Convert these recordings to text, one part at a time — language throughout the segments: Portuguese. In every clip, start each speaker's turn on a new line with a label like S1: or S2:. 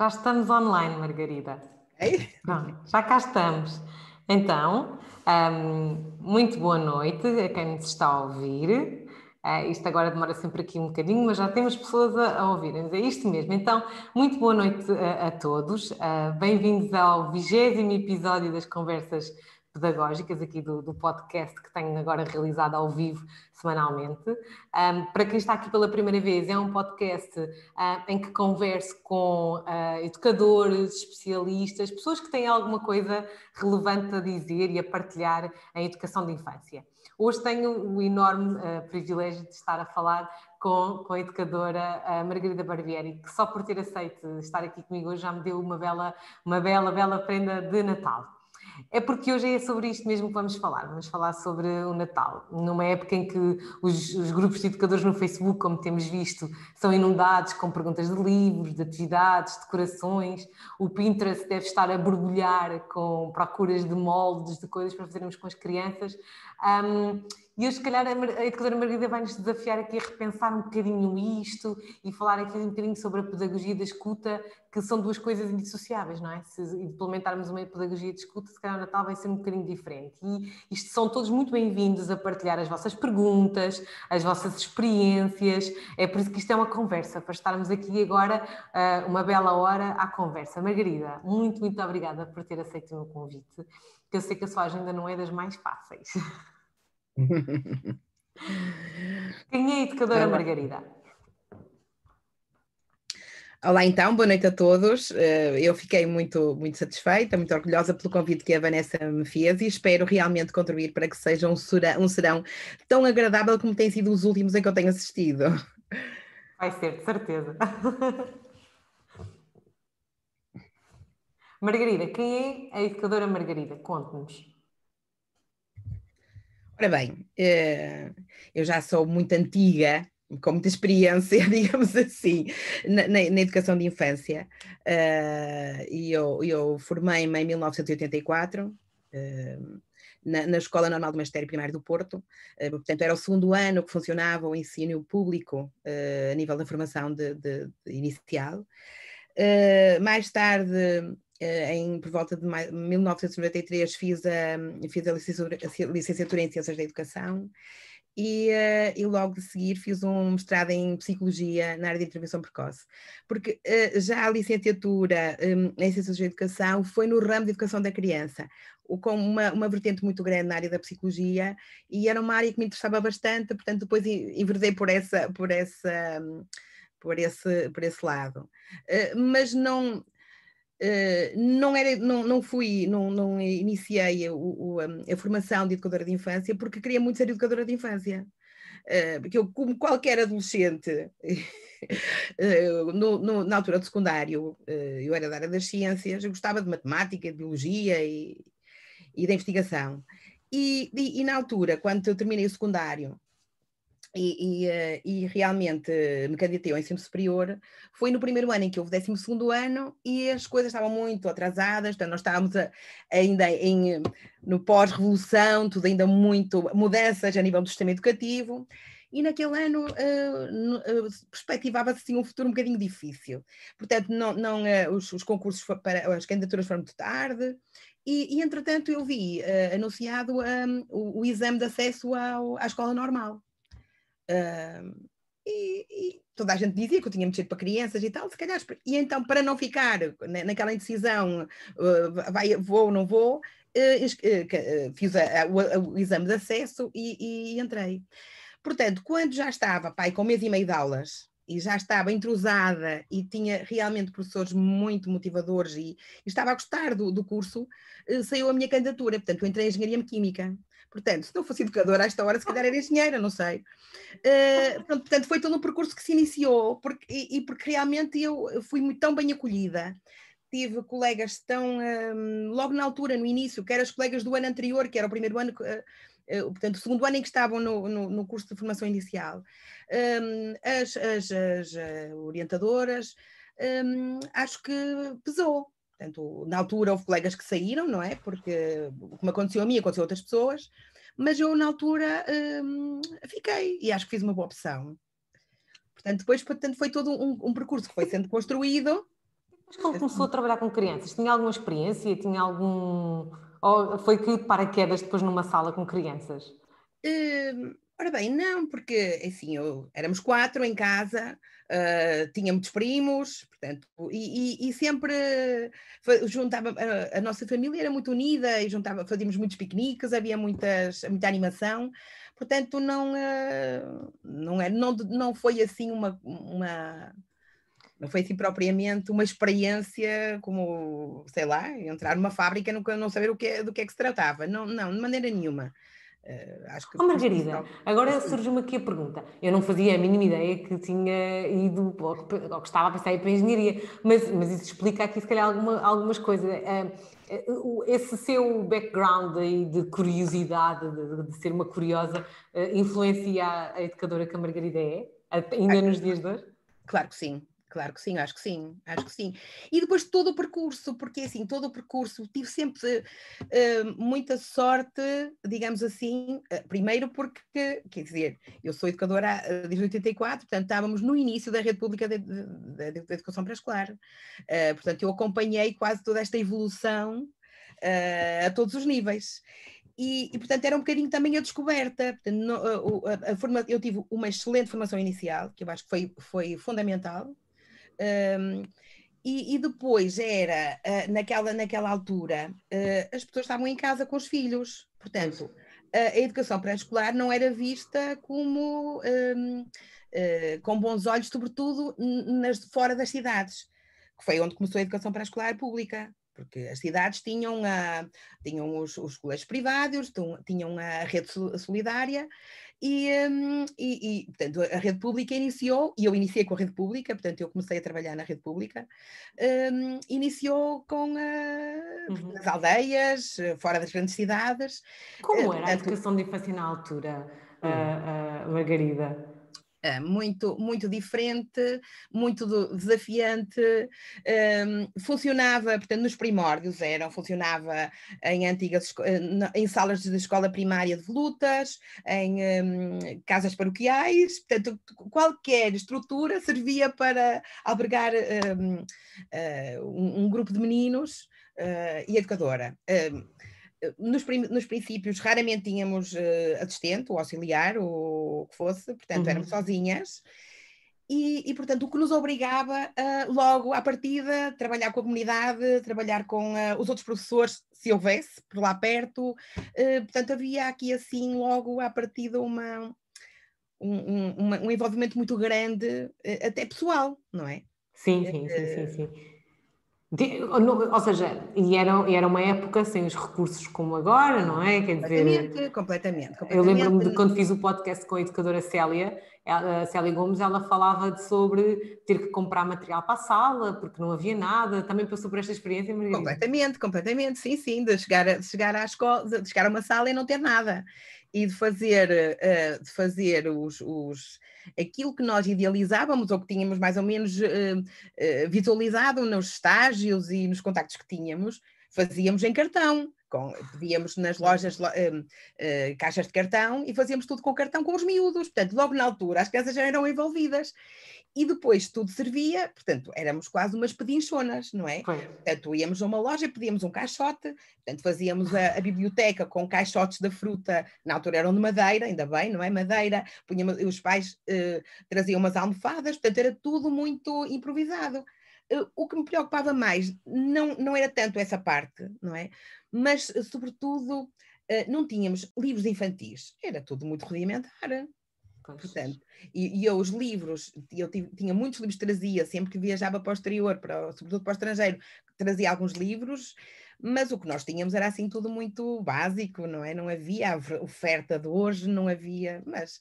S1: Já estamos online, Margarida.
S2: Ei?
S1: já cá estamos. Então, um, muito boa noite a quem nos está a ouvir. Uh, isto agora demora sempre aqui um bocadinho, mas já temos pessoas a, a ouvirem. É isto mesmo. Então, muito boa noite a, a todos. Uh, Bem-vindos ao vigésimo episódio das Conversas pedagógicas aqui do, do, podcast que tenho agora realizado ao vivo semanalmente. Um, para quem está aqui pela primeira vez, é um podcast uh, em que converso com uh, educadores, especialistas, pessoas que têm alguma coisa relevante a dizer e a partilhar em educação de infância. Hoje tenho o enorme uh, privilégio de estar a falar com, com a educadora Margarida Barbieri, que só por ter aceito estar aqui comigo hoje já me deu uma bela, uma bela, bela prenda de Natal. É porque hoje é sobre isto mesmo que vamos falar. Vamos falar sobre o Natal, numa época em que os, os, grupos de educadores no Facebook, como temos visto, são inundados com perguntas de livros, de atividades, decorações. O Pinterest deve estar a borbulhar com procuras de moldes, de coisas para fazermos com as crianças. Um, e hoje, se calhar, a educadora Margarida vai nos desafiar aqui a repensar um bocadinho isto e falar aqui um bocadinho sobre a pedagogia da escuta, que são duas coisas indissociáveis, não é? Se implementarmos uma pedagogia de escuta, se calhar o Natal vai ser um bocadinho diferente. E isto são todos muito bem-vindos a partilhar as vossas perguntas, as vossas experiências. É por isso que isto é uma conversa, para estarmos aqui agora ah, uma bela hora à conversa. Margarida, muito, muito obrigada por ter aceito o meu convite, que eu sei que a sua agenda não é das mais fáceis. Quem é a educadora Olá. Margarida?
S2: Olá, então, boa noite a todos. Eh, eu fiquei muito, muito satisfeita, muito orgulhosa pelo convite que a Vanessa me fez e espero realmente contribuir para que seja um serão, um serão tão agradável como tem sido os últimos em que eu tenho assistido.
S1: Vai ser, de certeza. Margarida, quem é a educadora Margarida? Conte-nos.
S2: Ora bem, eh, eu já sou muito antiga, com muita experiência, digamos assim, na, na, educação de infância. Uh, e eu, eu formei-me em 1984. Uh, na, na, Escola Normal do Magistério Primário do Porto, uh, portanto era o segundo ano que funcionava o ensino público a nível da formação de, de, de inicial. mais tarde eh, em, por volta de 1993 fiz a, fiz a licenciatura, em Ciências da Educação e, uh, e, logo de seguir fiz um mestrado em Psicologia na área de intervenção precoce, porque uh, já a licenciatura um, em Ciências da Educação foi no ramo de Educação da Criança, com uma, uma vertente muito grande na área da Psicologia e era uma área que me interessava bastante, portanto depois enverdei por essa, por essa, por esse, por esse lado. Mas não Uh, não, era, não, não fui, não, não iniciei o, a, formação de educadora de infância porque queria muito ser educadora de infância. Uh, porque eu, como qualquer adolescente, uh, no, no, na altura do secundário, eu era da área das ciências, eu gostava de matemática, de biologia e, e da investigação. E, e, e, na altura, quando eu terminei o secundário, e, e, eh, e, realmente me candidatei ao ensino superior, foi no primeiro ano em que houve o 12 ano e as coisas estavam muito atrasadas, então nós estávamos a, ainda em, no pós-revolução, tudo ainda muito mudanças a nível do sistema educativo, e naquele ano uh, uh, perspectivava-se assim, um futuro um bocadinho difícil. Portanto, não, não, uh, os, os, concursos para as candidaturas foram muito tarde, e, e entretanto eu vi anunciado um, o, o, exame de acesso ao, à escola normal. Uh, e, e, toda a gente dizia que eu tinha mexido para crianças e tal, se calhar. E então, para não ficar naquela indecisão, uh, vai, vou ou não vou, uh, fiz a, a, o, o, exame de acesso e, e, entrei. Portanto, quando já estava, pai, com um mês e meio de aulas, e já estava entrosada e tinha realmente professores muito motivadores e, e estava a gostar do, do curso, saiu a minha candidatura. Portanto, eu entrei em Engenharia Química. Portanto, se não fosse educadora, a esta hora, se calhar era engenheira, não sei. Uh, pronto, portanto, foi todo um percurso que se iniciou, porque, e, e porque realmente eu fui muito, tão bem acolhida. Tive colegas tão, um, logo na altura, no início, que eram os colegas do ano anterior, que era o primeiro ano, uh, portanto, o segundo ano em que estavam no, no, no curso de formação inicial. Um, as, as, as orientadoras, um, acho que pesou, Portanto, na altura houve colegas que saíram, não é? Porque, como aconteceu a mim, aconteceu a outras pessoas, mas eu na altura hum, fiquei e acho que fiz uma boa opção. Portanto, depois portanto, foi todo um, um percurso que foi sendo construído
S1: Mas quando começou a trabalhar com crianças, tinha alguma experiência? Tinha algum. Ou foi que paraquedas depois numa sala com crianças?
S2: Uh, ora bem, não, porque assim, eu, éramos quatro em casa, uh, tinha muitos primos, portanto, e, e, e sempre juntava, a, a, nossa família era muito unida e juntava, fazíamos muitos piqueniques, havia muitas, muita animação, portanto, não, uh, não, é, não, não foi assim uma, uma não foi assim propriamente uma experiência como, sei lá, entrar numa fábrica e nunca não saber o que, é, do que é que se tratava. Não, não, de maneira nenhuma.
S1: Uh, acho que oh, Margarida, agora surge-me aqui a pergunta. Eu não fazia a mínima ideia que tinha ido, ou que, ou que estava a pensar ir para a engenharia, mas, mas isso explica aqui, se calhar, alguma, algumas coisas. Uh, esse seu background aí de curiosidade, de, de ser uma curiosa, uh, influencia a educadora que a Margarida é, ainda nos dias de hoje?
S2: Claro que sim, Claro que sim, acho que sim, acho que sim. E depois todo o percurso, porque assim, todo o percurso, tive sempre uh, muita sorte, digamos assim, uh, primeiro porque, quer dizer, eu sou educadora desde 84, portanto estávamos no início da rede pública de educação pré-escolar, uh, portanto eu acompanhei quase toda esta evolução a todos os níveis. E, e, portanto era um bocadinho também a descoberta. Portanto, no, a, a, a forma, eu tive uma excelente formação inicial, que eu acho que foi, foi fundamental, um, e, e, depois era, uh, naquela, naquela altura, uh, as pessoas estavam em casa com os filhos, portanto, a educação pré-escolar não era vista como uh, com bons olhos, sobretudo nas, fora das cidades, que foi onde começou a educação pré-escolar pública. Porque as cidades tinham, a, tinham os, os colégios privados, tinham a rede solidária e, um, e, e, portanto, a rede pública iniciou, e eu iniciei com a rede pública, portanto, eu comecei a trabalhar na rede pública, um, iniciou com uh, uhum. as aldeias, fora das grandes cidades.
S1: Como uh, era portanto, a educação de infância na altura, uh, Margarida?
S2: É, muito, muito diferente, muito desafiante, um, funcionava, portanto, nos primórdios eram, funcionava em antigas, eh, em salas de escola primária de lutas, em um, casas paroquiais, portanto, qualquer estrutura servia para albergar um, uh, um grupo de meninos uh, e educadora. Hum, nos, nos, princípios raramente tínhamos uh, assistente ou auxiliar ou o que fosse, portanto uhum. éramos sozinhas. E, e, portanto, o que nos obrigava a, logo à partida, trabalhar com a comunidade, trabalhar com uh, os outros professores, se houvesse, por lá perto. Uh, portanto, havia aqui, assim, logo à partida, uma, um, um, uma, um envolvimento muito grande, até pessoal, não é?
S1: Sim, sim, sim, sim. sim. Ou seja, e era, era uma época sem os recursos como agora, não é?
S2: Quer dizer, completamente, completamente, completamente.
S1: Eu lembro-me de quando fiz o podcast com a educadora Célia, a Célia Gomes, ela falava de sobre ter que comprar material para a sala, porque não havia nada. Também passou por esta experiência,
S2: Maria? Completamente, completamente, sim, sim, de chegar a, de chegar à escola, de chegar a uma sala e não ter nada. E de fazer, uh, de fazer os, os aquilo que nós idealizávamos ou que tínhamos mais ou menos uh, uh, visualizado nos estágios e nos contactos que tínhamos, fazíamos em cartão. Com, pedíamos nas lojas uh, caixas de cartão e fazíamos tudo com cartão com os miúdos. Portanto, logo na altura as crianças já eram envolvidas e depois tudo servia, portanto, éramos quase umas pedinchonas, não é? Foi. Portanto, íamos a uma loja, pedíamos um caixote, portanto, fazíamos a, a, biblioteca com caixotes da fruta, na altura eram de madeira, ainda bem, não é? Madeira, punhamos, os pais uh, traziam umas almofadas, portanto, era tudo muito improvisado. Uh, o que me preocupava mais não, não era tanto essa parte, não é? Mas, sobretudo, uh, não tínhamos livros infantis, era tudo muito rudimentar. Portanto, e, e, eu os livros, eu tinha muitos livros, trazia, sempre que viajava para o exterior, para, sobretudo para o estrangeiro, trazia alguns livros, mas o que nós tínhamos era assim tudo muito básico, não é? Não havia a oferta de hoje, não havia, mas,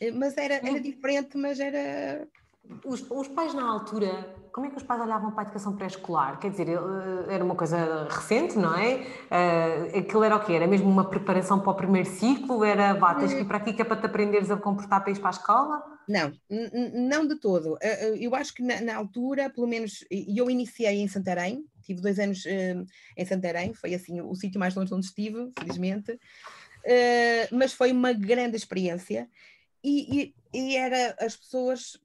S2: eh, mas era, era diferente, mas era
S1: os, os, pais na altura, como é que os pais olhavam para a educação pré-escolar? Quer dizer, eh, era uma coisa recente, não é? Uh, aquilo era o quê? Era mesmo uma preparação para o primeiro ciclo? Era, vá, tens que ir para aqui que é para te aprenderes a comportar para ir para a escola?
S2: Não, não de todo. Uh, eu acho que na, na, altura, pelo menos, eu iniciei em Santarém, tive dois anos uh, em Santarém, foi assim o sítio mais longe onde estive, felizmente, mas foi uma grande experiência e, e, e era as pessoas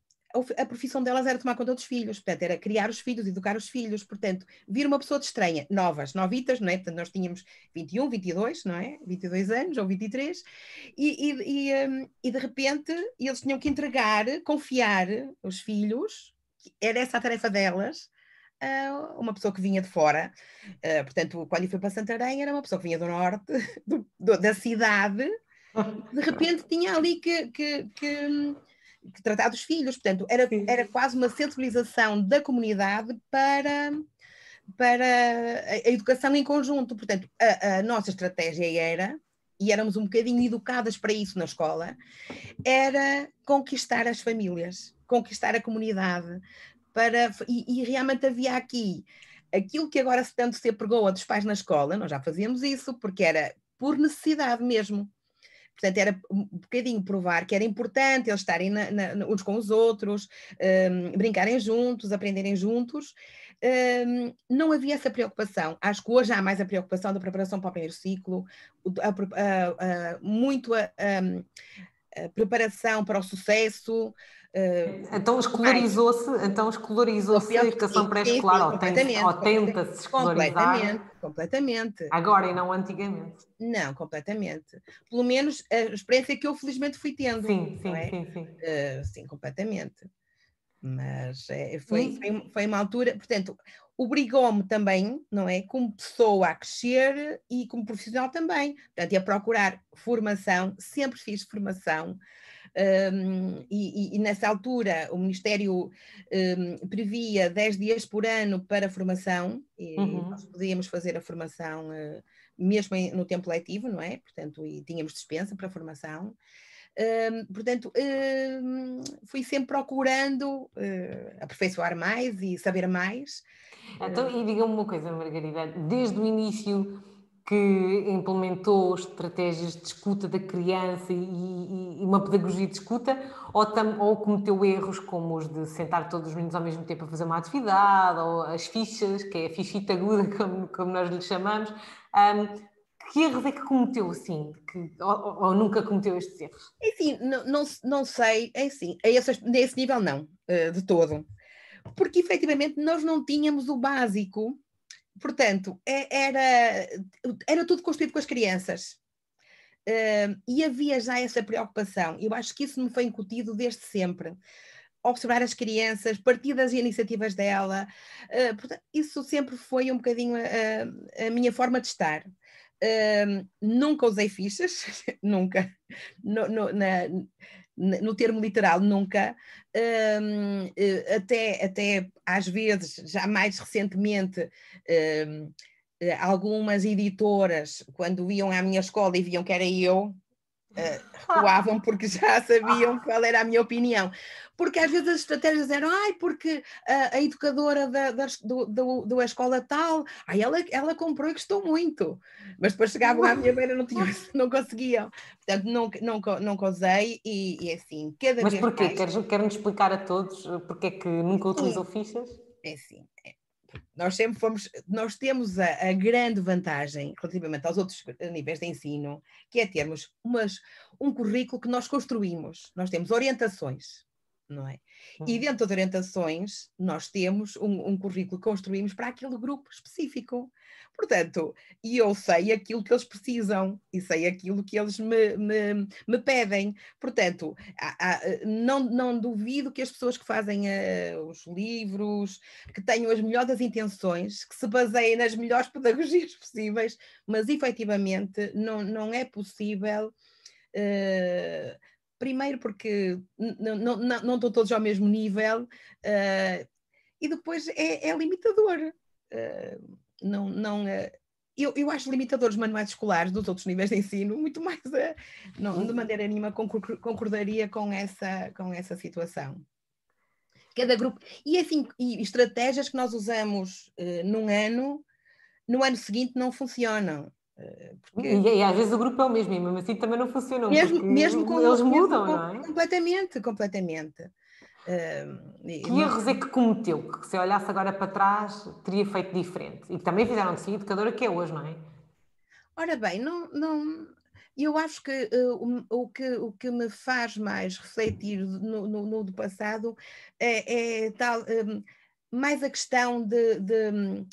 S2: a profissão delas era tomar conta dos filhos, portanto, era criar os filhos, educar os filhos, portanto, vir uma pessoa de estranha, novas, novitas, não é? Portanto, nós tínhamos 21, 22, não é? 22 anos ou 23, e, e, e, um, e de repente eles tinham que entregar, confiar os filhos, era essa a tarefa delas, a uma pessoa que vinha de fora. Uh, portanto, quando eu fui para Santarém, era uma pessoa que vinha do norte, do, do, da cidade, de repente tinha ali que, que, que que tratar dos filhos, portanto, era, era quase uma sensibilização da comunidade para, para a, educação em conjunto. Portanto, a, a, nossa estratégia era, e éramos um bocadinho educadas para isso na escola, era conquistar as famílias, conquistar a comunidade, para, e, e realmente havia aqui aquilo que agora tanto se apregou a dos pais na escola, nós já fazíamos isso, porque era por necessidade mesmo. Portanto, era um bocadinho provar que era importante eles estarem na, na, uns com os outros, um, brincarem juntos, aprenderem juntos. Um, não havia essa preocupação. Acho que hoje há mais a preocupação da preparação para o primeiro ciclo, a, a, a, muito a, preparação para o sucesso.
S1: Uh, então escolarizou-se, então escolarizou-se a educação pré-escolar, ou, ou tenta-se escolarizar.
S2: Completamente, completamente.
S1: Agora e não antigamente.
S2: Não, completamente. Pelo menos a experiência que eu felizmente fui tendo.
S1: Sim, sim,
S2: é?
S1: sim, sim.
S2: Uh, sim, completamente. Mas é, foi, foi, foi uma altura, portanto, obrigou-me também, não é, como pessoa a crescer e como profissional também, portanto, a procurar formação, sempre fiz formação, um, e, e, nessa altura o Ministério um, previa 10 dias por ano para formação, e uhum. nós podíamos fazer a formação uh, mesmo em, no tempo letivo, não é? Portanto, e tínhamos dispensa para formação. Um, portanto, fui sempre procurando uh, aperfeiçoar mais e saber mais.
S1: Então, e diga-me uma coisa, Margarida, desde o início que implementou estratégias de escuta da criança e, e uma pedagogia de escuta, ou, tam, ou, cometeu erros como os de sentar todos os meninos ao mesmo tempo a fazer uma atividade, ou as fichas, que é a fichita aguda, como, como nós lhe chamamos. Um, que erros é que cometeu assim? Que, ou, ou, nunca cometeu estes erros?
S2: É assim, não, não, não sei, é assim, a esse, nesse nível não, eh, de todo. Porque efetivamente nós não tínhamos o básico portanto, é, era, era tudo construído com as crianças. Uh, e havia já essa preocupação. Eu acho que isso me foi incutido desde sempre. Observar as crianças, partir das iniciativas dela, uh, portanto, isso sempre foi um bocadinho a, a minha forma de estar. Uh, nunca usei fichas, nunca. No, no, na, no termo literal, nunca, um, eh, até, até às vezes, já mais recentemente, um, eh, algumas editoras, quando iam à minha escola e viam que era eu, uh, porque já sabiam qual era a minha opinião. Porque às vezes as estratégias eram, ai, porque a, a educadora da, da, do, do, da escola tal, ai, ela, ela comprou e gostou muito. Mas depois chegavam à minha beira não, tinham, não conseguiam. Portanto, nunca, nunca, nunca usei e, e assim, cada
S1: Mas
S2: vez
S1: porquê?
S2: mais...
S1: Queres, queres explicar a todos porque é que nunca utilizou fichas?
S2: É assim, é, nós sempre fomos, nós temos a, a, grande vantagem relativamente aos outros níveis de ensino, que é termos umas, um currículo que nós construímos. Nós temos orientações, não é? E dentro das orientações, nós temos um, um currículo que construímos para aquele grupo específico. Portanto, e eu sei aquilo que eles precisam e sei aquilo que eles me, me, me pedem. Portanto, há, há, não, não duvido que as pessoas que fazem uh, os livros, que tenham as melhores intenções, que se baseiem nas melhores pedagogias possíveis, mas efetivamente não, não é possível. Uh, primeiro porque não, estão todos ao mesmo nível, uh, e depois é, é limitador. Uh, não, não, uh, eu, eu acho limitadores manuais escolares dos outros níveis de ensino muito mais, não, de maneira nenhuma concordaria com essa, com essa situação. Cada grupo, e assim, e estratégias que nós usamos num ano, no ano seguinte não funcionam.
S1: Porque... E, e, às vezes o grupo é o mesmo, e mesmo assim também não funciona.
S2: Mesmo, mesmo com
S1: eles mudam, não é?
S2: Completamente, completamente.
S1: Uh, que erros é que cometeu? Que se olhasse agora para trás teria feito diferente? E que também fizeram de si educadora que é hoje, não é?
S2: Ora bem, não, não, E eu acho que, uh, o, o que o que me faz mais refletir no, no, no do passado é, é tal, um, mais a questão de, de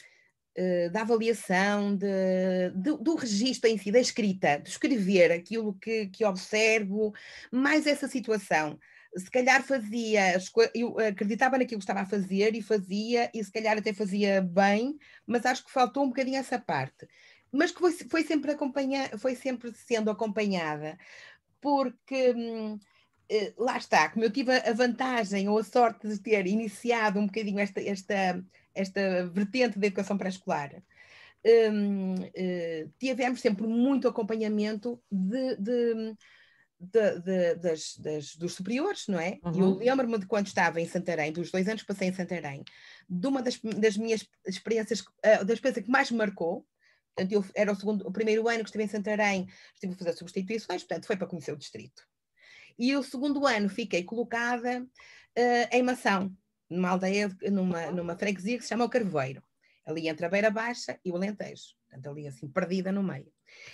S2: da avaliação, de, de, do registro em si, da escrita, de escrever aquilo que, que observo, mais essa situação. Se calhar fazia, eu acreditava naquilo que estava a fazer e fazia, e se calhar até fazia bem, mas acho que faltou um bocadinho essa parte. Mas que foi, foi, sempre acompanha, foi sempre sendo acompanhada, porque hum, eh, lá está, como eu tive a vantagem ou a sorte de ter iniciado um bocadinho esta, esta, esta vertente da educação pré-escolar, hum, eh, tivemos sempre muito acompanhamento de de, de, das, das, dos superiores, não é? Uhum. Eu lembro-me de quando estava em Santarém, dos dois anos que passei em Santarém, de uma das, das minhas experiências, uh, da experiência que mais me marcou, Portanto, eu, era o, segundo, o primeiro ano que estive em Santarém, estive a fazer substituições, portanto, foi para conhecer o distrito. E o segundo ano fiquei colocada uh, em Mação, numa aldeia, numa, numa freguesia que se chama o Carvoeiro, ali entre a Beira Baixa e o Alentejo, portanto, ali assim, perdida no meio.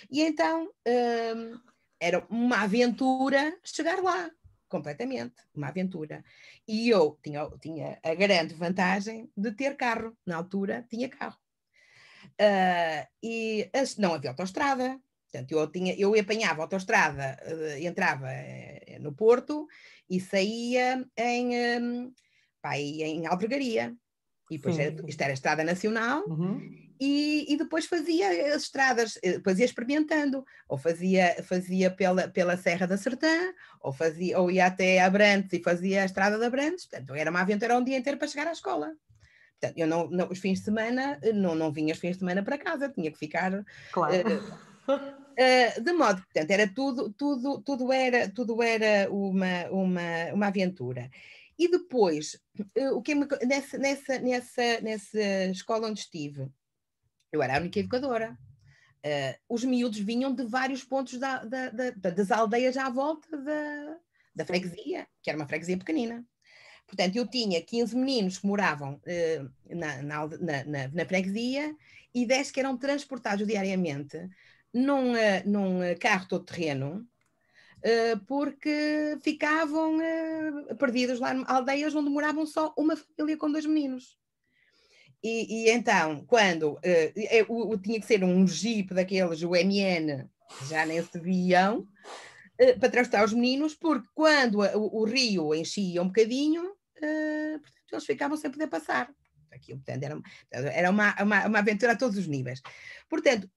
S2: E então, uh, era uma aventura chegar lá, completamente, uma aventura. E eu tinha, tinha a grande vantagem de ter carro, na altura tinha carro. Uh, e as, não havia autoestrada, portanto, eu, tinha, eu apanhava a autoestrada, uh, entrava uh, no Porto e saía em, um, pá, em Albergaria. E depois era, isto era estrada nacional, uhum. e, e, depois fazia as estradas, eh, depois ia experimentando, ou fazia, fazia pela, pela Serra da Sertã, ou, fazia, ou ia até Abrantes e fazia a estrada de Abrantes, portanto, era uma aventura um dia inteiro para chegar à escola. Portanto, eu não, não, os fins de semana, eh, não, não vinha os fins de semana para casa, tinha que ficar. Claro. Uh, uh, de modo, portanto, era tudo, tudo, tudo era, tudo era uma, uma, uma aventura. E depois, uh, o que me, nessa, nessa, nessa, nessa escola onde estive, eu era a única educadora. os miúdos vinham de vários pontos da, da, da, das aldeias à volta da, da freguesia, que era uma freguesia pequenina. Portanto, eu tinha 15 meninos que moravam uh, na, na, na, na, freguesia e 10 que eram transportados diariamente num, uh, num carro todo terreno, uh, porque ficavam perdidos lá em aldeias onde moravam só uma família com dois meninos. E, e então, quando eu, eu, tinha que ser um jeep daqueles, o MN, já nem se viam, para transportar os meninos, porque quando o, o, rio enchia um bocadinho, portanto, eles ficavam sem poder passar. Aquilo, portanto, era, era uma, uma, uma aventura a todos os níveis. Portanto,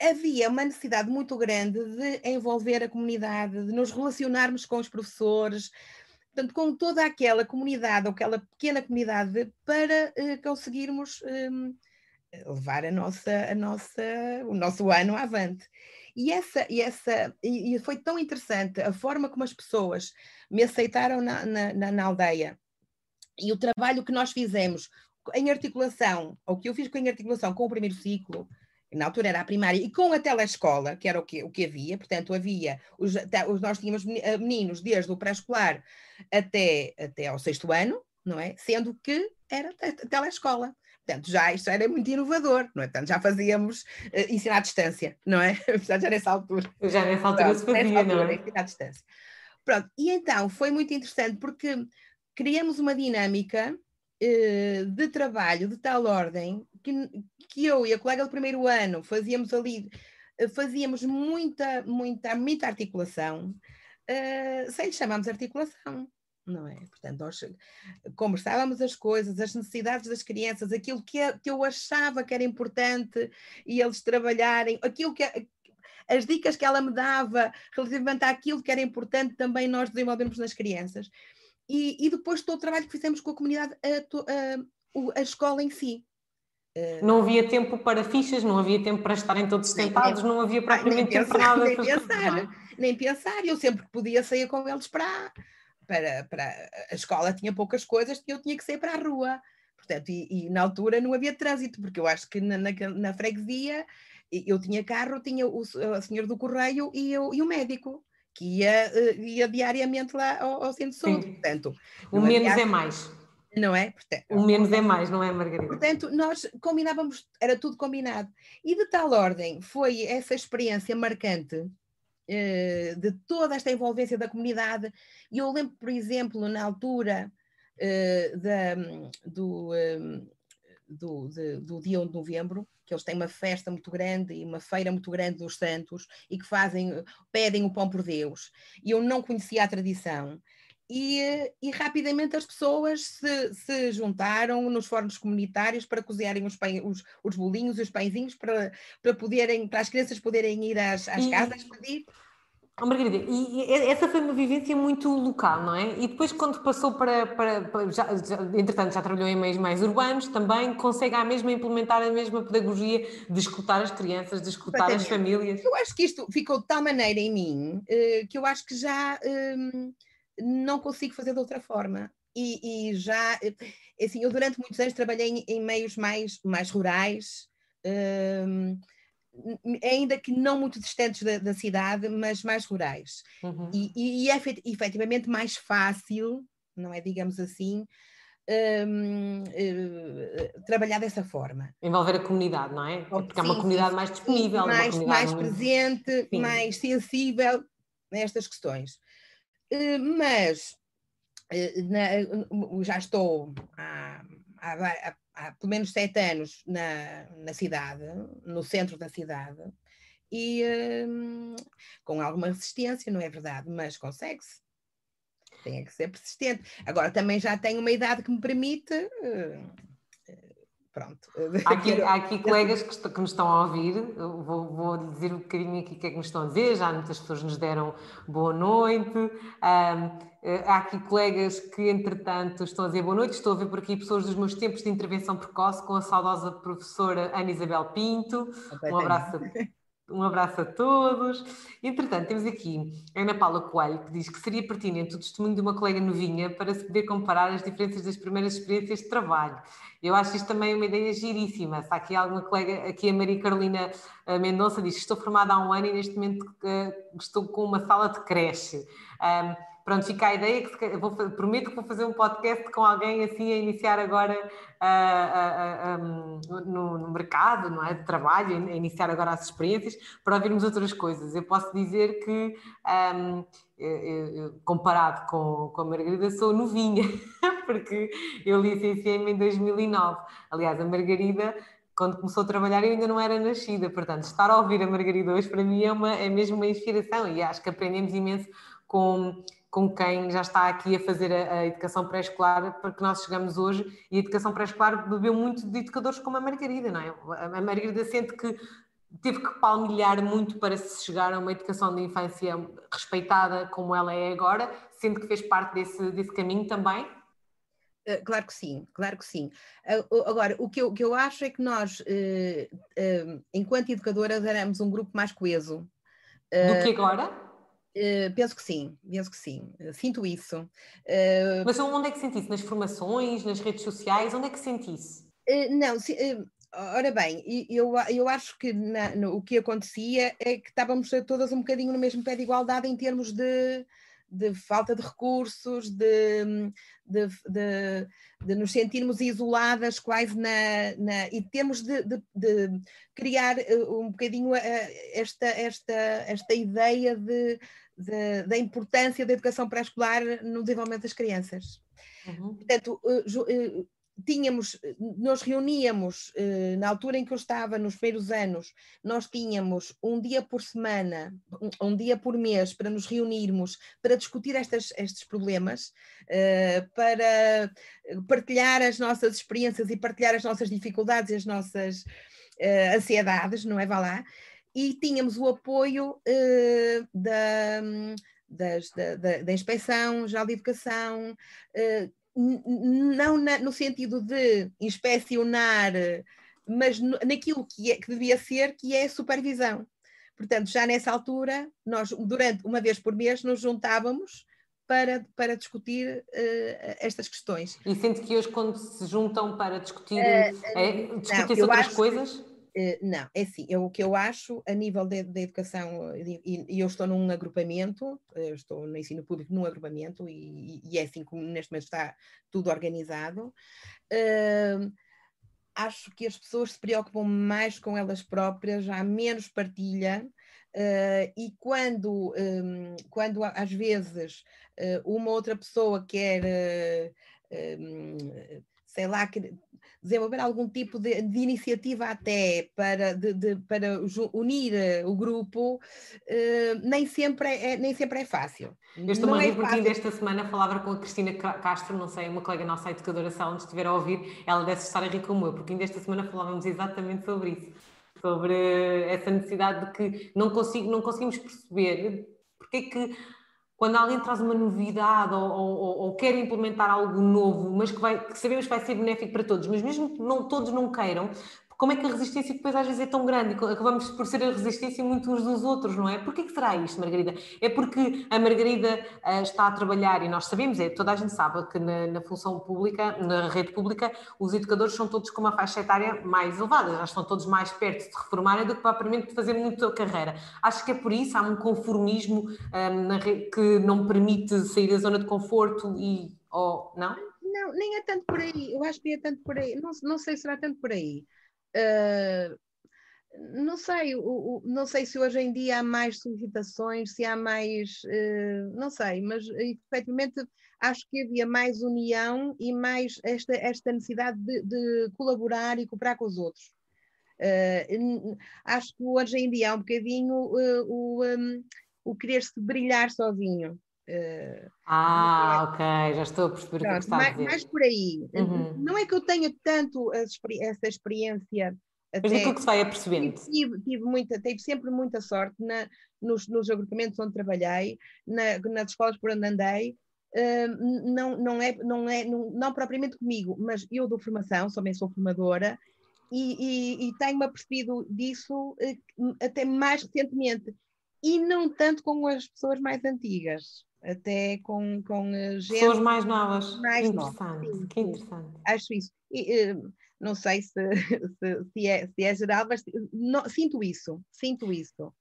S2: havia uma necessidade muito grande de envolver a comunidade, de nos relacionarmos com os professores, portanto, com toda aquela comunidade, ou aquela pequena comunidade, para uh, conseguirmos um, levar a nossa, a nossa, o nosso ano avante. E, essa, e, essa, e foi tão interessante a forma como as pessoas me aceitaram na, na, na aldeia, e o trabalho que nós fizemos em articulação, ou que eu fiz em articulação com o primeiro ciclo, na altura era a primária, e com a telescola, que era o que, o que havia, portanto, havia, os, nós tínhamos eh, meninos desde o pré-escolar até, até ao sexto ano, não é? Sendo que era a telescola. Portanto, já isto era muito inovador, não é? Portanto, já fazíamos uh, ensino à distância, não é? Portanto, já nessa altura.
S1: Já nessa altura Pronto, se fazia, altura, não é?
S2: Ensino à distância. Pronto, e então foi muito interessante porque criamos uma dinâmica de trabalho de tal ordem que, que eu e a colega do primeiro ano fazíamos ali, uh, fazíamos muita, muita, muita articulação, uh, sem lhe chamarmos articulação. Não é? Portanto, nós conversávamos as coisas, as necessidades das crianças, aquilo que, que eu achava que era importante e eles trabalharem, aquilo que, as dicas que ela me dava relativamente àquilo que era importante também nós desenvolvemos nas crianças e, e depois todo o trabalho que fizemos com a comunidade, a, a, a escola em si.
S1: Eh, não havia tempo para fichas, não havia tempo para estarem todos sentados, não havia propriamente tempo para nada.
S2: Nem pensar, nem pensar. Eu sempre que podia sair com eles para, para, para. A escola tinha poucas coisas eu tinha que sair para a rua. Portanto, e, e na altura não havia trânsito, porque eu acho que na, na, na freguesia eu tinha carro, tinha o, o senhor do correio e, eu, e o médico que ia, eh, ia diariamente lá ao, ao centro de saúde. Portanto,
S1: o menos é mais.
S2: Não é? Portanto,
S1: o menos é mais, não é, Margarida?
S2: Portanto, nós combinávamos, era tudo combinado. E de tal ordem foi essa experiência marcante de toda esta envolvência da comunidade. E eu lembro, por exemplo, na altura da, do, do, de, do dia 1 de novembro, que eles têm uma festa muito grande e uma feira muito grande dos santos e que fazem, pedem o pão por Deus. E eu não conhecia a tradição. E, e, rapidamente as pessoas se, se, juntaram nos fornos comunitários para cozinharem os, pães, os, os bolinhos e os pãezinhos para, para, poderem, para as crianças poderem ir às, às e, casas pedir.
S1: Oh, Margarida, e, essa foi uma vivência muito local, não é? E depois, quando passou para. para, para já, já, entretanto, já trabalhou em meios mais urbanos, também consegue a mesma implementar a mesma pedagogia de escutar as crianças, de escutar as famílias.
S2: Eu acho que isto ficou de tal maneira em mim uh, que eu acho que já. Uh, não consigo fazer de outra forma. E, e já, eh, assim, eu durante muitos anos trabalhei em, em meios mais, mais rurais, hum, ainda que não muito distantes da, da cidade, mas mais rurais. Uhum. E, e, e é efetivamente mais fácil, não é, digamos assim, um, uh, eh, trabalhar dessa forma.
S1: Envolver a comunidade, não é? Porque sim, é uma comunidade sim, mais disponível.
S2: Mais, mais presente, sim. mais sensível a estas questões. Eh, mas eh, na, já estou há, há, há, pelo menos sete anos na, na cidade, no centro da cidade, e um, com alguma resistência, não é verdade, mas consegue-se. Tem que ser persistente. Agora também já tenho uma idade que me permite uh, Pronto.
S1: Há aqui, há aqui colegas que, que, nos estão a ouvir, vou, vou dizer um bocadinho aqui o que é que nos estão a dizer, já muitas pessoas nos deram boa noite. Um, eh, há aqui colegas que, entretanto, estão a dizer boa noite. Estou a ver por aqui pessoas dos meus tempos de intervenção precoce, com a saudosa professora Ana Isabel Pinto. Um abraço a um abraço a todos. Entretanto, temos aqui a Ana Paula Coelho, que diz que seria pertinente o testemunho de uma colega novinha para se poder comparar as diferenças das primeiras experiências de trabalho. Eu acho isto também uma ideia giríssima. Se há aqui alguma colega, aqui a Maria Carolina eh, Mendonça diz que estou formada há um ano e neste momento uh, estou com uma sala de creche. Um, pronto, fica a ideia que vou, prometo que vou fazer um podcast com alguém assim a iniciar agora uh, uh, um, no, no, mercado não é, de trabalho, a iniciar agora as experiências, para ouvirmos outras coisas. Eu posso dizer que, um, eu, eu, comparado com, com a Margarida, sou novinha, porque eu licenciei-me em 2009. Aliás, a Margarida quando começou a trabalhar eu ainda não era nascida, portanto, estar a ouvir a Margarida hoje para mim é, uma, é mesmo uma inspiração e acho que aprendemos imenso com, com quem já está aqui a fazer a, a educação pré-escolar para que nós chegamos hoje e a educação pré-escolar bebeu muito de educadores como a Margarida, não é? A Margarida sente que teve que palmilhar muito para se chegar a uma educação de infância respeitada como ela é agora, sendo que fez parte desse, desse caminho também?
S2: Eh, claro que sim, claro que sim. Agora, o que eu, que eu acho é que nós, eh, eh, enquanto educadoras, éramos um grupo mais coeso.
S1: Do que agora?
S2: Uh, penso que sim, penso que sim, sinto isso.
S1: Uh, Mas onde é que sentisse? Nas formações, nas redes sociais? Onde é que sentisse?
S2: Uh, não, se, ora bem, eu, eu acho que na, no, o que acontecia é que estávamos todas um bocadinho no mesmo pé de igualdade em termos de, de falta de recursos, de, de, de, de, nos sentirmos isoladas quase na, na e temos de, de, criar um bocadinho esta, esta, esta ideia de, da importância da educação pré-escolar no desenvolvimento das crianças. Uhum. Portanto, eh, eh, tínhamos, nós reuníamos, eh, na altura em que eu estava, nos primeiros anos, nós tínhamos um dia por semana, um, dia por mês, para nos reunirmos, para discutir estas, estes problemas, para partilhar as nossas experiências e partilhar as nossas dificuldades e as nossas ansiedades, não é? Vá lá e tínhamos o apoio da, das, da, da, da, inspeção geral de educação, não na, no sentido de inspecionar, mas no, naquilo que, é, que devia ser, que é a supervisão. Portanto, já nessa altura, nós, durante uma vez por mês, nos juntávamos para, para discutir uh, estas questões.
S1: E sente que hoje, quando se juntam para discutir, uh, é, discutir outras coisas?
S2: Eh, não, é assim, eu, o que eu acho a nível da educação, e, e, eu estou num agrupamento, eu estou no ensino público num agrupamento, e, e é assim como neste momento está tudo organizado. Uh, acho que as pessoas se preocupam mais com elas próprias, há menos partilha, Uh, e quando, um, quando às vezes uh, uma outra pessoa quer, um, sei lá, desenvolver algum tipo de, de iniciativa até para, de, de, para unir o grupo, nem, sempre é, nem sempre é fácil.
S1: Eu estou a rir é porque ainda esta semana falava com a Cristina Castro, não sei, uma colega nossa, educadora Sound, estiver a ouvir, ela deve estar a rir como eu, porque ainda esta semana falávamos exatamente sobre isso sobre essa necessidade de que não, consigo, não conseguimos perceber porque é que quando alguém traz uma novidade ou, ou, ou, quer implementar algo novo, mas que, vai, que sabemos que vai ser benéfico para todos, mas mesmo que não, todos não queiram, como é que a resistência depois às vezes é tão grande? Acabamos por ser a resistência muito uns dos outros, não é? Porquê que será isto, Margarida? É porque a Margarida uh, está a trabalhar, e nós sabemos, é, toda a gente sabe que na, na, função pública, na rede pública, os educadores são todos com uma faixa etária mais elevada, já estão todos mais perto de reformarem do que propriamente de fazer muita carreira. Acho que é por isso, há um conformismo um, ah, rede, que não permite sair da zona de conforto e, ou, não?
S2: Não, nem é tanto por aí, eu acho que é tanto por aí, não, não sei se será tanto por aí. Uh, não sei, não sei se hoje em dia há mais solicitações, se há mais, uh, não sei, mas efetivamente acho que havia mais união e mais esta, esta necessidade de, de colaborar e cooperar com os outros. Acho que hoje em dia há um bocadinho o, o querer-se brilhar sozinho.
S1: Uh, ah, ok, já estou a perceber Pronto, o que está mais, a dizer.
S2: Mais por aí. Uhum. Não é que eu tenha tanto essa experiência.
S1: Mas até, aquilo que se vai apercebendo.
S2: Tive, tive, muita, tive sempre muita sorte na, nos, nos agrupamentos onde trabalhei, na, nas escolas por onde andei. Uh, não, não é, não, é não, não propriamente comigo, mas eu dou formação, também sou formadora, e, e, e tenho-me apercebido disso uh, até mais recentemente, e não tanto com as pessoas mais antigas até com, com
S1: eh, gente. Pessoas mais novas. Mais interessante, novas. que interessante.
S2: Acho isso. E, uh, não sei se, se, se, é, se é geral, mas não, sinto isso, sinto isso.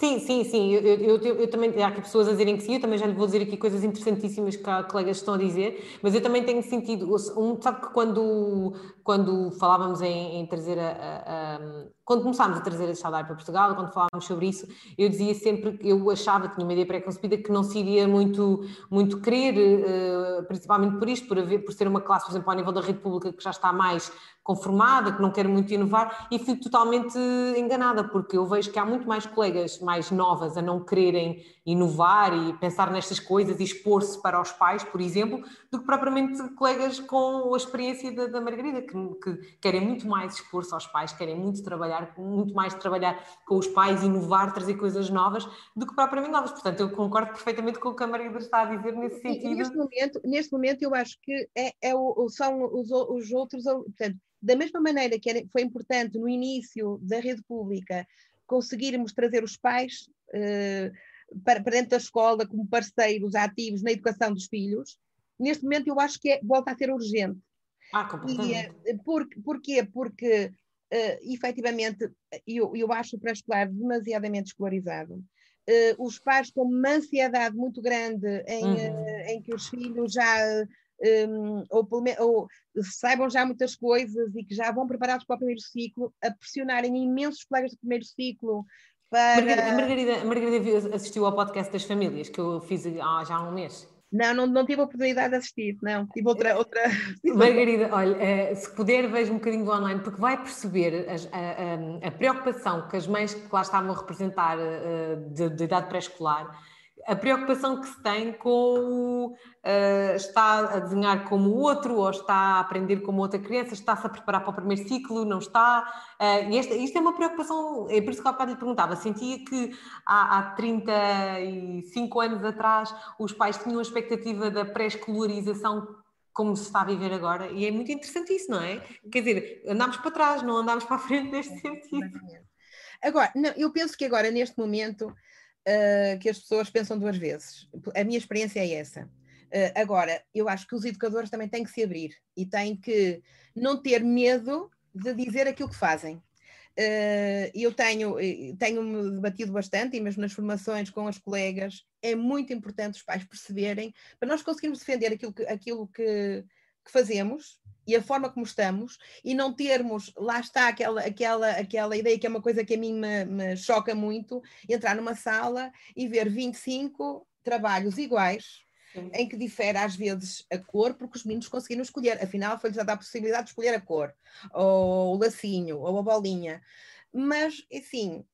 S1: Sim, sim, sim. Eu, eu, eu, eu, também há aqui pessoas a dizerem que sim, eu também já lhe vou dizer aqui coisas interessantíssimas que há colegas estão a dizer, mas eu também tenho sentido. Um, sabe que quando, quando falávamos em, em trazer a, a, a, Quando começámos a trazer a saudade para Portugal, quando falávamos sobre isso, eu dizia sempre que eu achava, tinha uma ideia pré-concebida, que não se iria muito, muito querer, uh, principalmente por isto, por, haver, por ser uma classe, por exemplo, ao nível da rede pública que já está mais conformada, que não quer muito inovar, e fui totalmente enganada, porque eu vejo que há muito mais colegas mais novas a não quererem inovar e pensar nestas coisas e expor-se para os pais, por exemplo, do que propriamente colegas com a experiência da, da Margarida, que, que, querem muito mais expor-se aos pais, querem muito trabalhar, muito mais trabalhar com os pais, inovar, trazer coisas novas, do que propriamente novas. Portanto, eu concordo perfeitamente com o que a Margarida está a dizer nesse sentido.
S2: Neste momento, neste momento eu acho que é, é o, são os, os outros, portanto, da mesma maneira que era, foi importante no início da rede pública conseguirmos trazer os pais uh, para, para, dentro da escola como parceiros ativos na educação dos filhos, neste momento eu acho que é, volta a ser urgente.
S1: Ah, completamente.
S2: E, uh, por, porquê? Porque, uh, efetivamente, eu, eu acho o pré-escolar demasiadamente escolarizado. Uh, os pais com uma ansiedade muito grande em, uhum. em que os filhos já um, ou, ou, saibam já muitas coisas e que já vão preparados para o primeiro ciclo, a pressionarem imensos colegas do primeiro ciclo para...
S1: Margarida, Margarida, assistiu ao podcast das famílias que eu fiz há já há um mês.
S2: Não, não, não tive a oportunidade de assistir, não, tive outra. outra...
S1: Margarida, olha, eh, se puder, veja um bocadinho do online, porque vai perceber a, a, a preocupação que as mães que lá estavam a representar eh, de, de idade pré-escolar a preocupação que se tem com uh, está a desenhar como o outro, ou está a aprender como outra criança, está-se a preparar para o primeiro ciclo, não está. Uh, e esta, isto é uma preocupação, é por isso que bocado lhe perguntava, sentia que há, há 35 anos atrás os pais tinham a expectativa da pré-escolarização como se está a viver agora, e é muito interessante isso, não é? Quer dizer, andámos para trás, não andámos para a frente neste sentido.
S2: Agora, não, eu penso que agora, neste momento, uh, que as pessoas pensam duas vezes. A minha experiência é essa. Uh, agora, eu acho que os educadores também têm que se abrir e têm que não ter medo de dizer aquilo que fazem. Uh, eu tenho, tenho-me debatido bastante, e mesmo nas formações com as colegas, é muito importante os pais perceberem, para nós conseguirmos defender aquilo que, aquilo que, que fazemos e a forma como estamos e não termos, lá está aquela, aquela, aquela ideia que é uma coisa que a mim me, me choca muito, entrar numa sala e ver 25 trabalhos iguais, Sim. em que difere às vezes a cor, porque os meninos conseguiram escolher, afinal foi-lhes dada a possibilidade de escolher a cor, ou o lacinho, ou a bolinha. Mas, assim,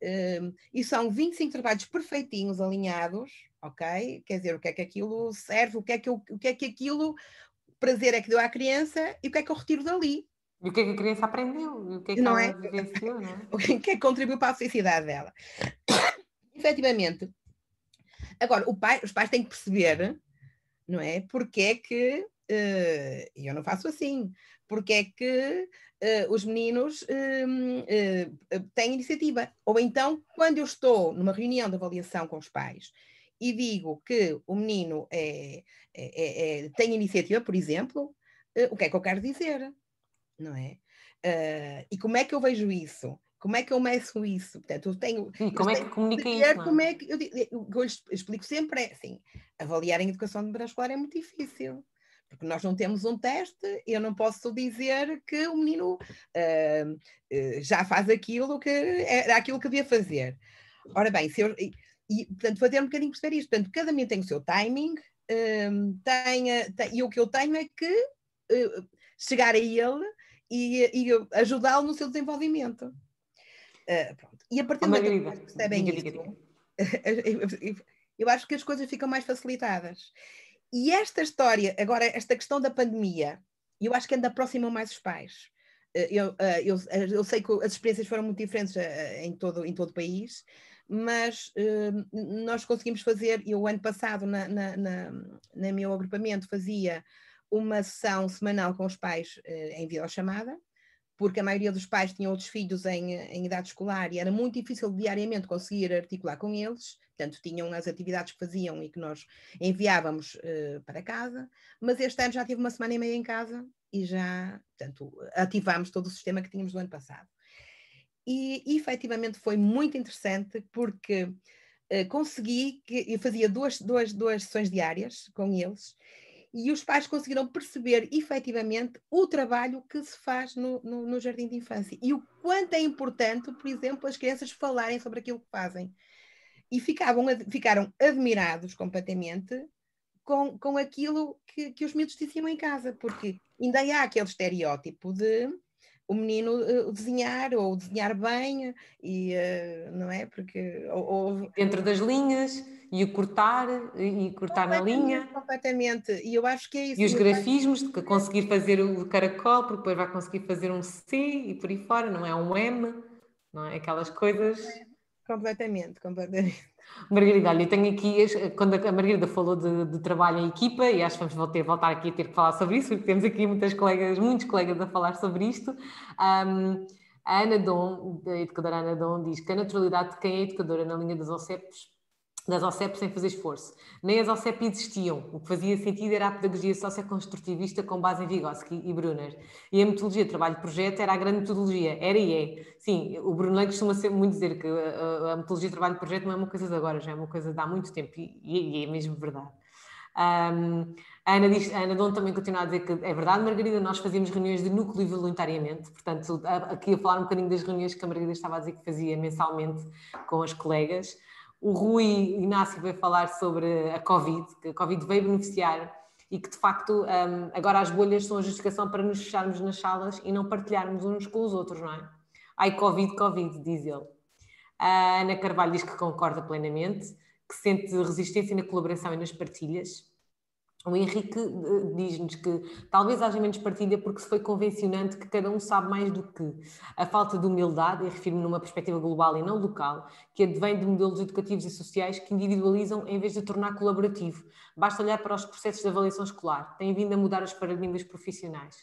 S2: um, e são 25 trabalhos perfeitinhos, alinhados, ok? Quer dizer, o que é que aquilo serve, o que é que, eu, o que, é que aquilo, prazer é que deu à criança e o que é que eu retiro dali.
S1: E o que é que a criança aprendeu? E o que é que não ela é? vivenciou, não é?
S2: o que é que contribuiu para a felicidade dela? Efetivamente. Agora, pai, os pais têm que perceber, não é? Porque é que, uh, eu não faço assim, porque é que uh, os meninos uh, têm iniciativa. Ou então, quando eu estou numa reunião de avaliação com os pais e digo que o menino é, é, é, tem iniciativa, por exemplo, uh, o que é que eu quero dizer? Não é? Uh, e como é que eu vejo isso? Como é que eu meço isso? Portanto, eu tenho.
S1: E como é que comunica isso?
S2: Como é que eu, eu, eu explico sempre é assim: avaliar em educação de pré-escolar é muito difícil porque nós não temos um teste, eu não posso dizer que o menino uh, uh, já faz aquilo que era aquilo que devia fazer. Ora bem, se eu, e, portanto, fazer um bocadinho perceber isto. Portanto, cada menino tem o seu timing, um, tem, tem, e o que eu tenho é que uh, chegar a ele e, e ajudá-lo no seu desenvolvimento. Uh, e a partir do momento que percebem isso, eu acho que as coisas ficam mais facilitadas. E esta história, agora, esta questão da pandemia, eu acho que ainda aproximam mais os pais. Eh, eu, eu, eu sei que as experiências foram muito diferentes em todo, em todo o país, mas uh, nós conseguimos fazer, eu o ano passado na, na, na, na, meu agrupamento fazia uma sessão semanal com os pais uh, em videochamada, porque a maioria dos pais tinham outros filhos em, em, idade escolar e era muito difícil diariamente conseguir articular com eles, portanto tinham as atividades que faziam e que nós enviávamos uh, para casa, mas este ano já tive uma semana e meia em casa e já, portanto, ativámos todo o sistema que tínhamos do ano passado e efetivamente foi muito interessante porque uh, consegui que eu fazia duas, duas, duas sessões diárias com eles e os pais conseguiram perceber efetivamente o trabalho que se faz no, no, no, jardim de infância e o quanto é importante, por exemplo, as crianças falarem sobre aquilo que fazem. E ficavam, ficaram admirados completamente com, com aquilo que, que os miúdos diziam em casa, porque ainda há aquele estereótipo de o menino uh, desenhar ou desenhar bem e uh, não é? Porque ou...
S1: dentro das linhas e o cortar e cortar na linha.
S2: completamente. E eu acho que é isso
S1: e os grafismos de conseguir fazer o caracol porque depois vai conseguir fazer um C e por aí fora não é um M não é? Aquelas coisas
S2: completamente completamente
S1: Margarida, olha, eu tenho aqui, quando a Margarida falou de, de, trabalho em equipa, e acho que vamos ter, voltar aqui a ter que falar sobre isso, porque temos aqui muitas colegas, muitos colegas a falar sobre isto. Um, a Ana Dom, a educadora Ana Dom, diz que a naturalidade de quem é educadora na linha dos OCEPs das OCEP sem fazer esforço. Nem as OCEP existiam. O que fazia sentido era a pedagogia socioconstrutivista com base em Vygotsky e Brunner. E a metodologia de trabalho-projeto era a grande metodologia. Era e é. Sim, o Brunner costuma sempre muito dizer que a, a metodologia de trabalho-projeto não é uma coisa de agora, já é uma coisa de há muito tempo. E, e é mesmo verdade. Um, a Ana, diz, a Ana Dom também continua a dizer que é verdade, Margarida, nós fazíamos reuniões de núcleo voluntariamente, portanto, aqui a falar um bocadinho das reuniões que a Margarida estava a dizer que fazia mensalmente com as colegas. O Rui Inácio veio falar sobre a Covid, que a Covid veio beneficiar e que de facto um, agora as bolhas são a justificação para nos fecharmos nas salas e não partilharmos uns com os outros, não é? Ai, Covid, Covid, diz ele. A Ana Carvalho diz que concorda plenamente, que sente resistência na colaboração e nas partilhas o Henrique eh, diz-nos que talvez haja menos partilha porque se foi convencionante que cada um sabe mais do que. A falta de humildade, e refiro-me numa perspectiva global e não local, que advém de modelos educativos e sociais que individualizam em vez de tornar colaborativo. Basta olhar para os processos de avaliação escolar. Tem vindo a mudar os paradigmas profissionais.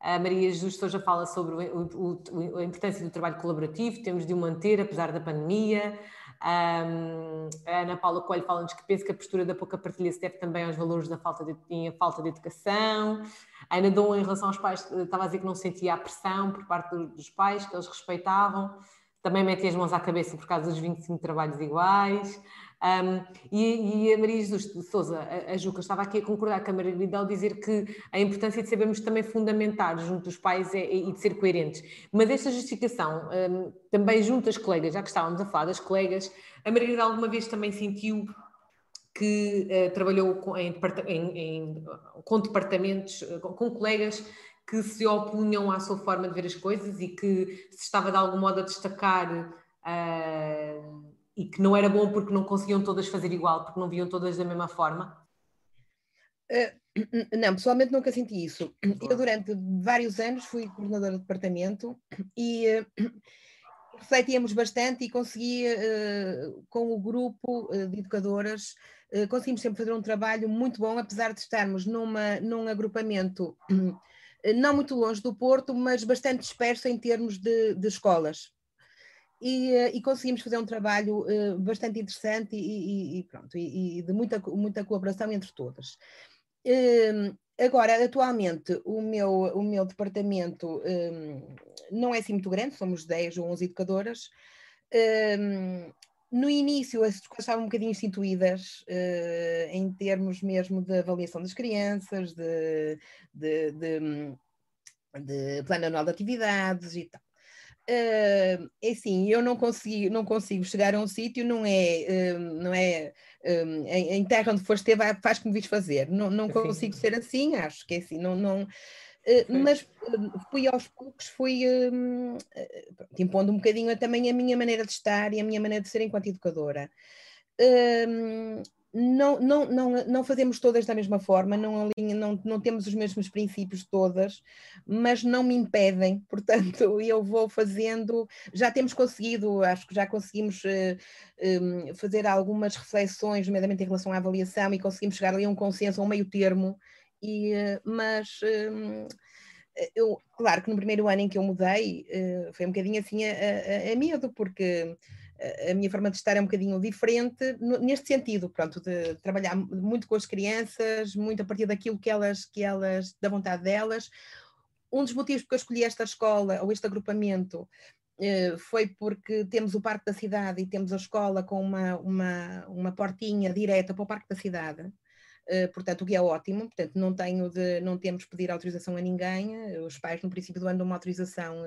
S1: A Maria Jesus Souja fala sobre o, o, a importância do trabalho colaborativo, temos de o manter apesar da pandemia. Um, a Ana Paula Coelho fala-nos que pensa que a postura da pouca partilha se deve também aos valores da falta de, falta de educação. A Ana Dom, em relação aos pais, estava a dizer que não sentia a pressão por parte dos pais, que eles respeitavam. Também mete as mãos à cabeça por causa dos 25 trabalhos iguais. Um, e, e, a Maria Jesus de Souza, a, a Juca, estava aqui a concordar com a Margarida ao dizer que a importância de sabermos também fundamentar junto dos pais é, e de ser coerentes. Mas esta justificação, um, também junto das colegas, já que estávamos a falar das colegas, a Margarida alguma vez também sentiu que uh, trabalhou com, em, em, em, com departamentos, com, com colegas que se opunham à sua forma de ver as coisas e que se estava de algum modo a destacar. Uh, e que não era bom porque não conseguiam todas fazer igual, porque não viam todas da mesma forma?
S2: Uh, não, pessoalmente nunca senti isso. Eu, durante vários anos, fui coordenadora de departamento e uh, refletíamos bastante e consegui, uh, com o grupo de educadoras, conseguimos sempre fazer um trabalho muito bom, apesar de estarmos numa, num agrupamento não muito longe do Porto, mas bastante disperso em termos de, de escolas e, eh, e, conseguimos fazer um trabalho uh, bastante interessante e, e, e pronto, e, de muita, muita colaboração entre todas. Uh, agora, atualmente, o meu, o meu departamento uh, não é assim muito grande, somos 10 ou 11 educadoras. no início, as coisas estavam um bocadinho instituídas em termos mesmo de avaliação das crianças, de, de, de, de plano anual de atividades e tal. Uh, é assim, eu não consigo, não consigo chegar a um sítio, não é, uh, não é uh, em, terra onde foste ter, faz como vis fazer. Não, não consigo ser assim, acho que é assim, não, não mas fui aos poucos, fui impondo um bocadinho também a minha maneira de estar e a minha maneira de ser enquanto educadora não, não, não, não fazemos todas da mesma forma, não, não, não temos os mesmos princípios todas, mas não me impedem, portanto, eu vou fazendo, já temos conseguido, acho que já conseguimos uh, eh, um, fazer algumas reflexões, nomeadamente em relação à avaliação, e conseguimos chegar ali a um consenso, a um meio termo, e, uh, mas um, eu, claro que no primeiro ano em que eu mudei, uh, foi um bocadinho assim a, a, a medo, porque a minha forma de estar é um bocadinho diferente neste sentido, pronto, de trabalhar muito com as crianças, muito a partir daquilo que elas, que elas, da vontade delas. Um dos motivos porque eu escolhi esta escola ou este agrupamento eh, foi porque temos o Parque da Cidade e temos a escola com uma, uma, uma portinha direta para o Parque da Cidade. Uh, portanto, o que é ótimo, portanto, não, tenho de, não temos de pedir autorização a ninguém, os pais no princípio do ano dão uma autorização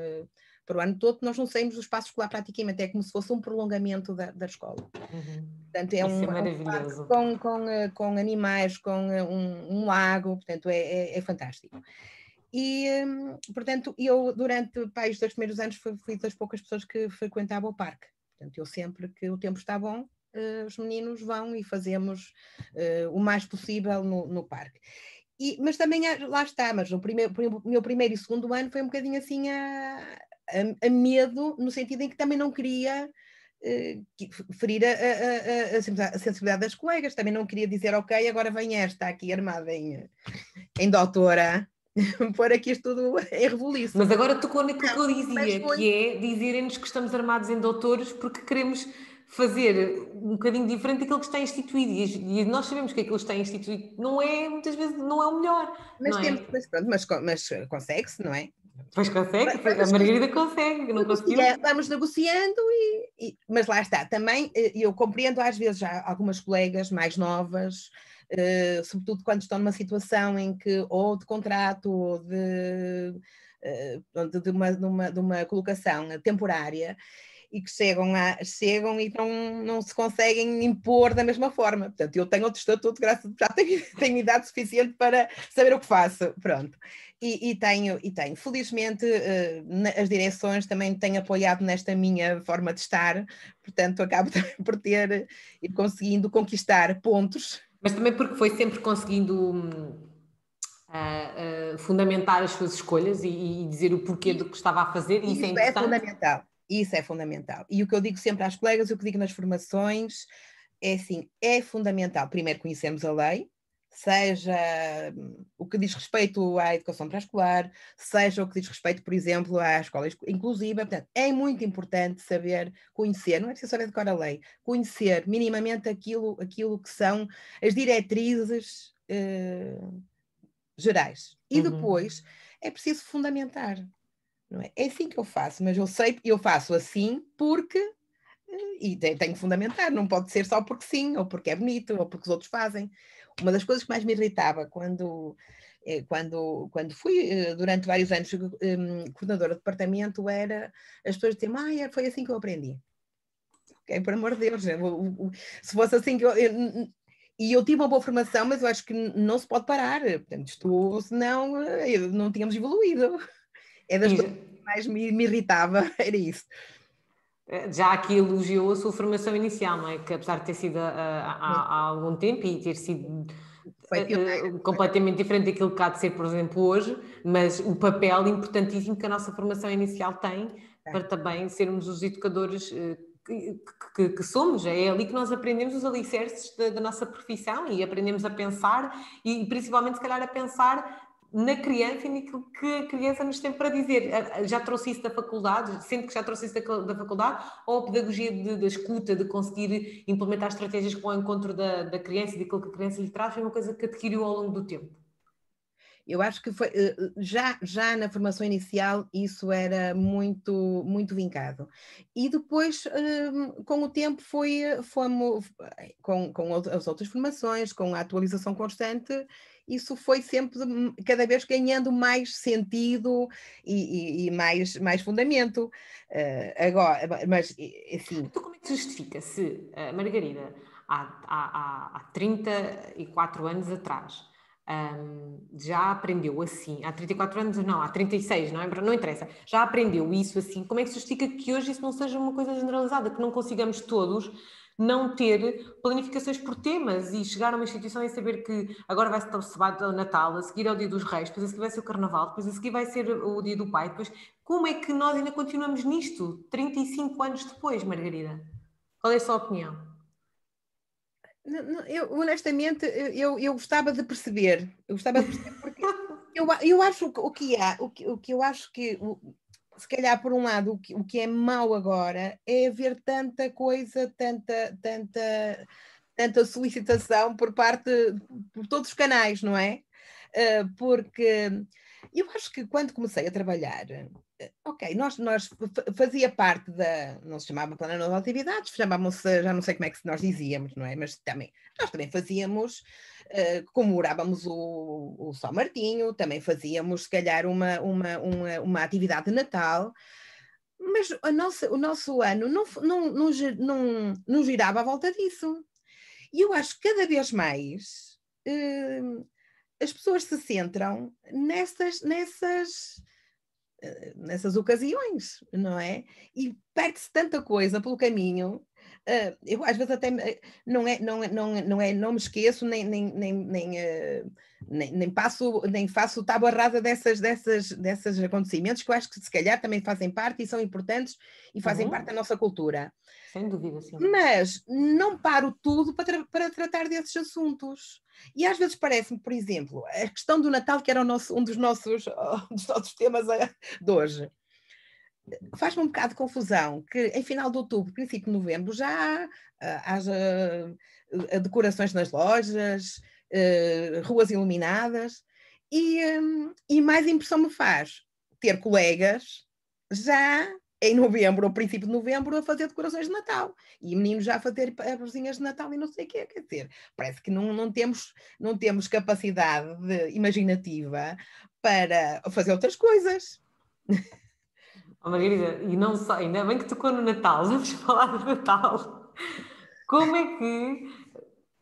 S2: para o ano todo, nós não saímos do espaço escolar praticamente, é como se fosse um prolongamento da, da escola. Uhum. Portanto, é um, é um com, com, eh, com animais, com eh, um, um lago, portanto, é, é, é fantástico. E, hum, portanto, eu durante pá, os dois primeiros anos fui, fui das poucas pessoas que frequentava o parque. Portanto, eu sempre que o tempo está bom, uh, os meninos vão e fazemos uh, o mais possível no, no parque. E, mas também lá está, mas no primeiro, meu primeiro e segundo ano foi um bocadinho assim a, a, a medo, no sentido em que também não queria uh, ferir a, a, sensibilidade das colegas, também não queria dizer, ok, agora vem esta aqui armada em, em doutora, pôr aqui isto tudo em revolução.
S1: Mas agora tocou naquilo que eu dizia, foi... que é dizerem-nos que estamos armados em doutores porque queremos fazer um bocadinho diferente daquilo que está instituído e, nós sabemos que aquilo que está instituído não é, muitas vezes, não é o melhor.
S2: Mas,
S1: é?
S2: mas, mas, mas consegue-se, não é?
S1: Pois consegue, a Margarida consegue, não conseguiu.
S2: Vamos negociando, e, e, mas lá está. Também eh, eu compreendo às vezes já algumas colegas mais novas, uh, sobretudo quando estão numa situação em que ou de contrato ou de, uh, de, uma, de, uma, de uma colocação temporária e que chegam, a, chegam e não, não se conseguem impor da mesma forma. Portanto, eu tenho outro estatuto, graças a já tenho, tenho idade suficiente para saber o que faço. Pronto. E, e, tenho, e tenho. Felizmente, uh, as direções também têm apoiado nesta minha forma de estar, portanto, acabo por ter e conseguindo conquistar pontos.
S1: Mas também porque foi sempre conseguindo. Uh, uh, fundamentar as suas escolhas e, e, dizer o porquê do que estava a fazer,
S2: isso, isso é, é fundamental. Isso é fundamental. E o que eu digo sempre às colegas, o que digo nas formações, é assim: é fundamental, primeiro, conhecermos a lei, seja hum, o que diz respeito à educação pré-escolar, seja o que diz respeito, por exemplo, à escola inclusiva. Portanto, é muito importante saber, conhecer, não é preciso saber decorar a lei, conhecer minimamente aquilo, aquilo que são as diretrizes eh, gerais. E uhum. depois é preciso fundamentar. Não é? é assim que eu faço, mas eu sei, eu faço assim porque e tem, tem que fundamentar, não pode ser só porque sim, ou porque é bonito, ou porque os outros fazem. Uma das coisas que mais me irritava quando, eh, quando, quando fui eh, durante vários anos um, coordenadora de departamento era as pessoas diziam, ah, foi assim que eu aprendi. Por amor de Deus, se fosse assim que eu, eu e eu tive uma boa formação, mas eu acho que não se pode parar. Portanto, isto, senão não tínhamos evoluído. É das coisas que mais me, me irritava, era isso.
S1: Eh, já aqui elogiou a sua formação inicial, não é? Que apesar de ter sido há, há, há algum tempo e ter sido uh, completamente diferente daquilo que há de ser, por exemplo, hoje, mas o papel importantíssimo que a nossa formação inicial tem é. para também sermos os educadores uh, que, que, que, somos. É ali que nós aprendemos os alicerces da, da nossa profissão e aprendemos a pensar e principalmente, se calhar, a pensar na criança e naquilo que a criança nos tem para dizer. Já trouxe isso da faculdade, sendo que já trouxe isso da, da faculdade, ou a pedagogia da escuta, de conseguir implementar estratégias vão ao encontro da, da criança e daquilo que a criança lhe traz, foi uma coisa que adquiriu ao longo do tempo?
S2: Eu acho que foi eh, já, já na formação inicial isso era muito muito vincado e depois hum, com o tempo foi fomos com, com as outras formações com a atualização constante isso foi sempre cada vez ganhando mais sentido e, e, e mais, mais fundamento. Uh, agora, mas assim.
S1: Então, como é que se justifica se, uh, Margarida, há, há, há 34 anos atrás, um, já aprendeu assim, há 34 anos, não, há 36, não é? Não interessa, já aprendeu isso assim, como é que se justifica que hoje isso não seja uma coisa generalizada, que não consigamos todos não ter planificações por temas e chegar a uma instituição e saber que agora vai ser o Natal, a seguir é o Dia dos Reis, depois a seguir vai ser o Carnaval, depois a seguir vai ser o Dia do Pai, depois como é que nós ainda continuamos nisto 35 anos depois, Margarida? Qual é a sua opinião?
S2: Eu, honestamente, eu, eu gostava de perceber, eu gostava de perceber porque eu, eu acho o que há, o que, o que eu acho que se calhar, por um lado, o que, o que é mau agora é haver tanta coisa, tanta, tanta, tanta solicitação por parte, por todos os canais, não é? Uh, porque eu acho que quando comecei a trabalhar, eh, ok, nós, nós fazia parte da, não se chamava plano de atividades, chamávamos, já não sei como é que nós dizíamos, não é? Mas também, nós também fazíamos uh, comemorávamos o, o São Martinho, também fazíamos, se calhar, uma, uma, uma, uma atividade de Natal, mas a nossa, o nosso ano não, não, não, não, não girava à volta disso. E eu acho que cada vez mais uh, as pessoas se centram nessas, nessas, nessas ocasiões, não é? E perde-se tanta coisa pelo caminho Uh, eu às vezes até não é, não, é, não, é, não é, não me esqueço, nem, nem, nem, nem, uh, nem, nem, passo, nem faço tábua rasa dessas, dessas, dessas acontecimentos que eu acho que se calhar também fazem parte e são importantes e fazem uhum. parte da nossa cultura.
S1: Sem dúvida, sim.
S2: Mas não paro tudo para, tra para tratar desses assuntos. E às vezes parece-me, por exemplo, a questão do Natal, que era nosso, um dos nossos, dos nossos temas de hoje faz-me um bocado de confusão que em final de outubro, princípio de novembro, já uh, haja uh, decorações nas lojas, uh, ruas iluminadas, e, um, e mais impressão me faz ter colegas já em novembro ou princípio de novembro a fazer decorações de Natal e meninos já a fazer árvorezinhas de Natal e não sei o que quer dizer, parece que não, não, temos, não temos capacidade de, imaginativa para fazer outras coisas.
S1: Oh, Margarida, e não só, ainda bem que tocou no Natal, vamos falar do Natal. Como é que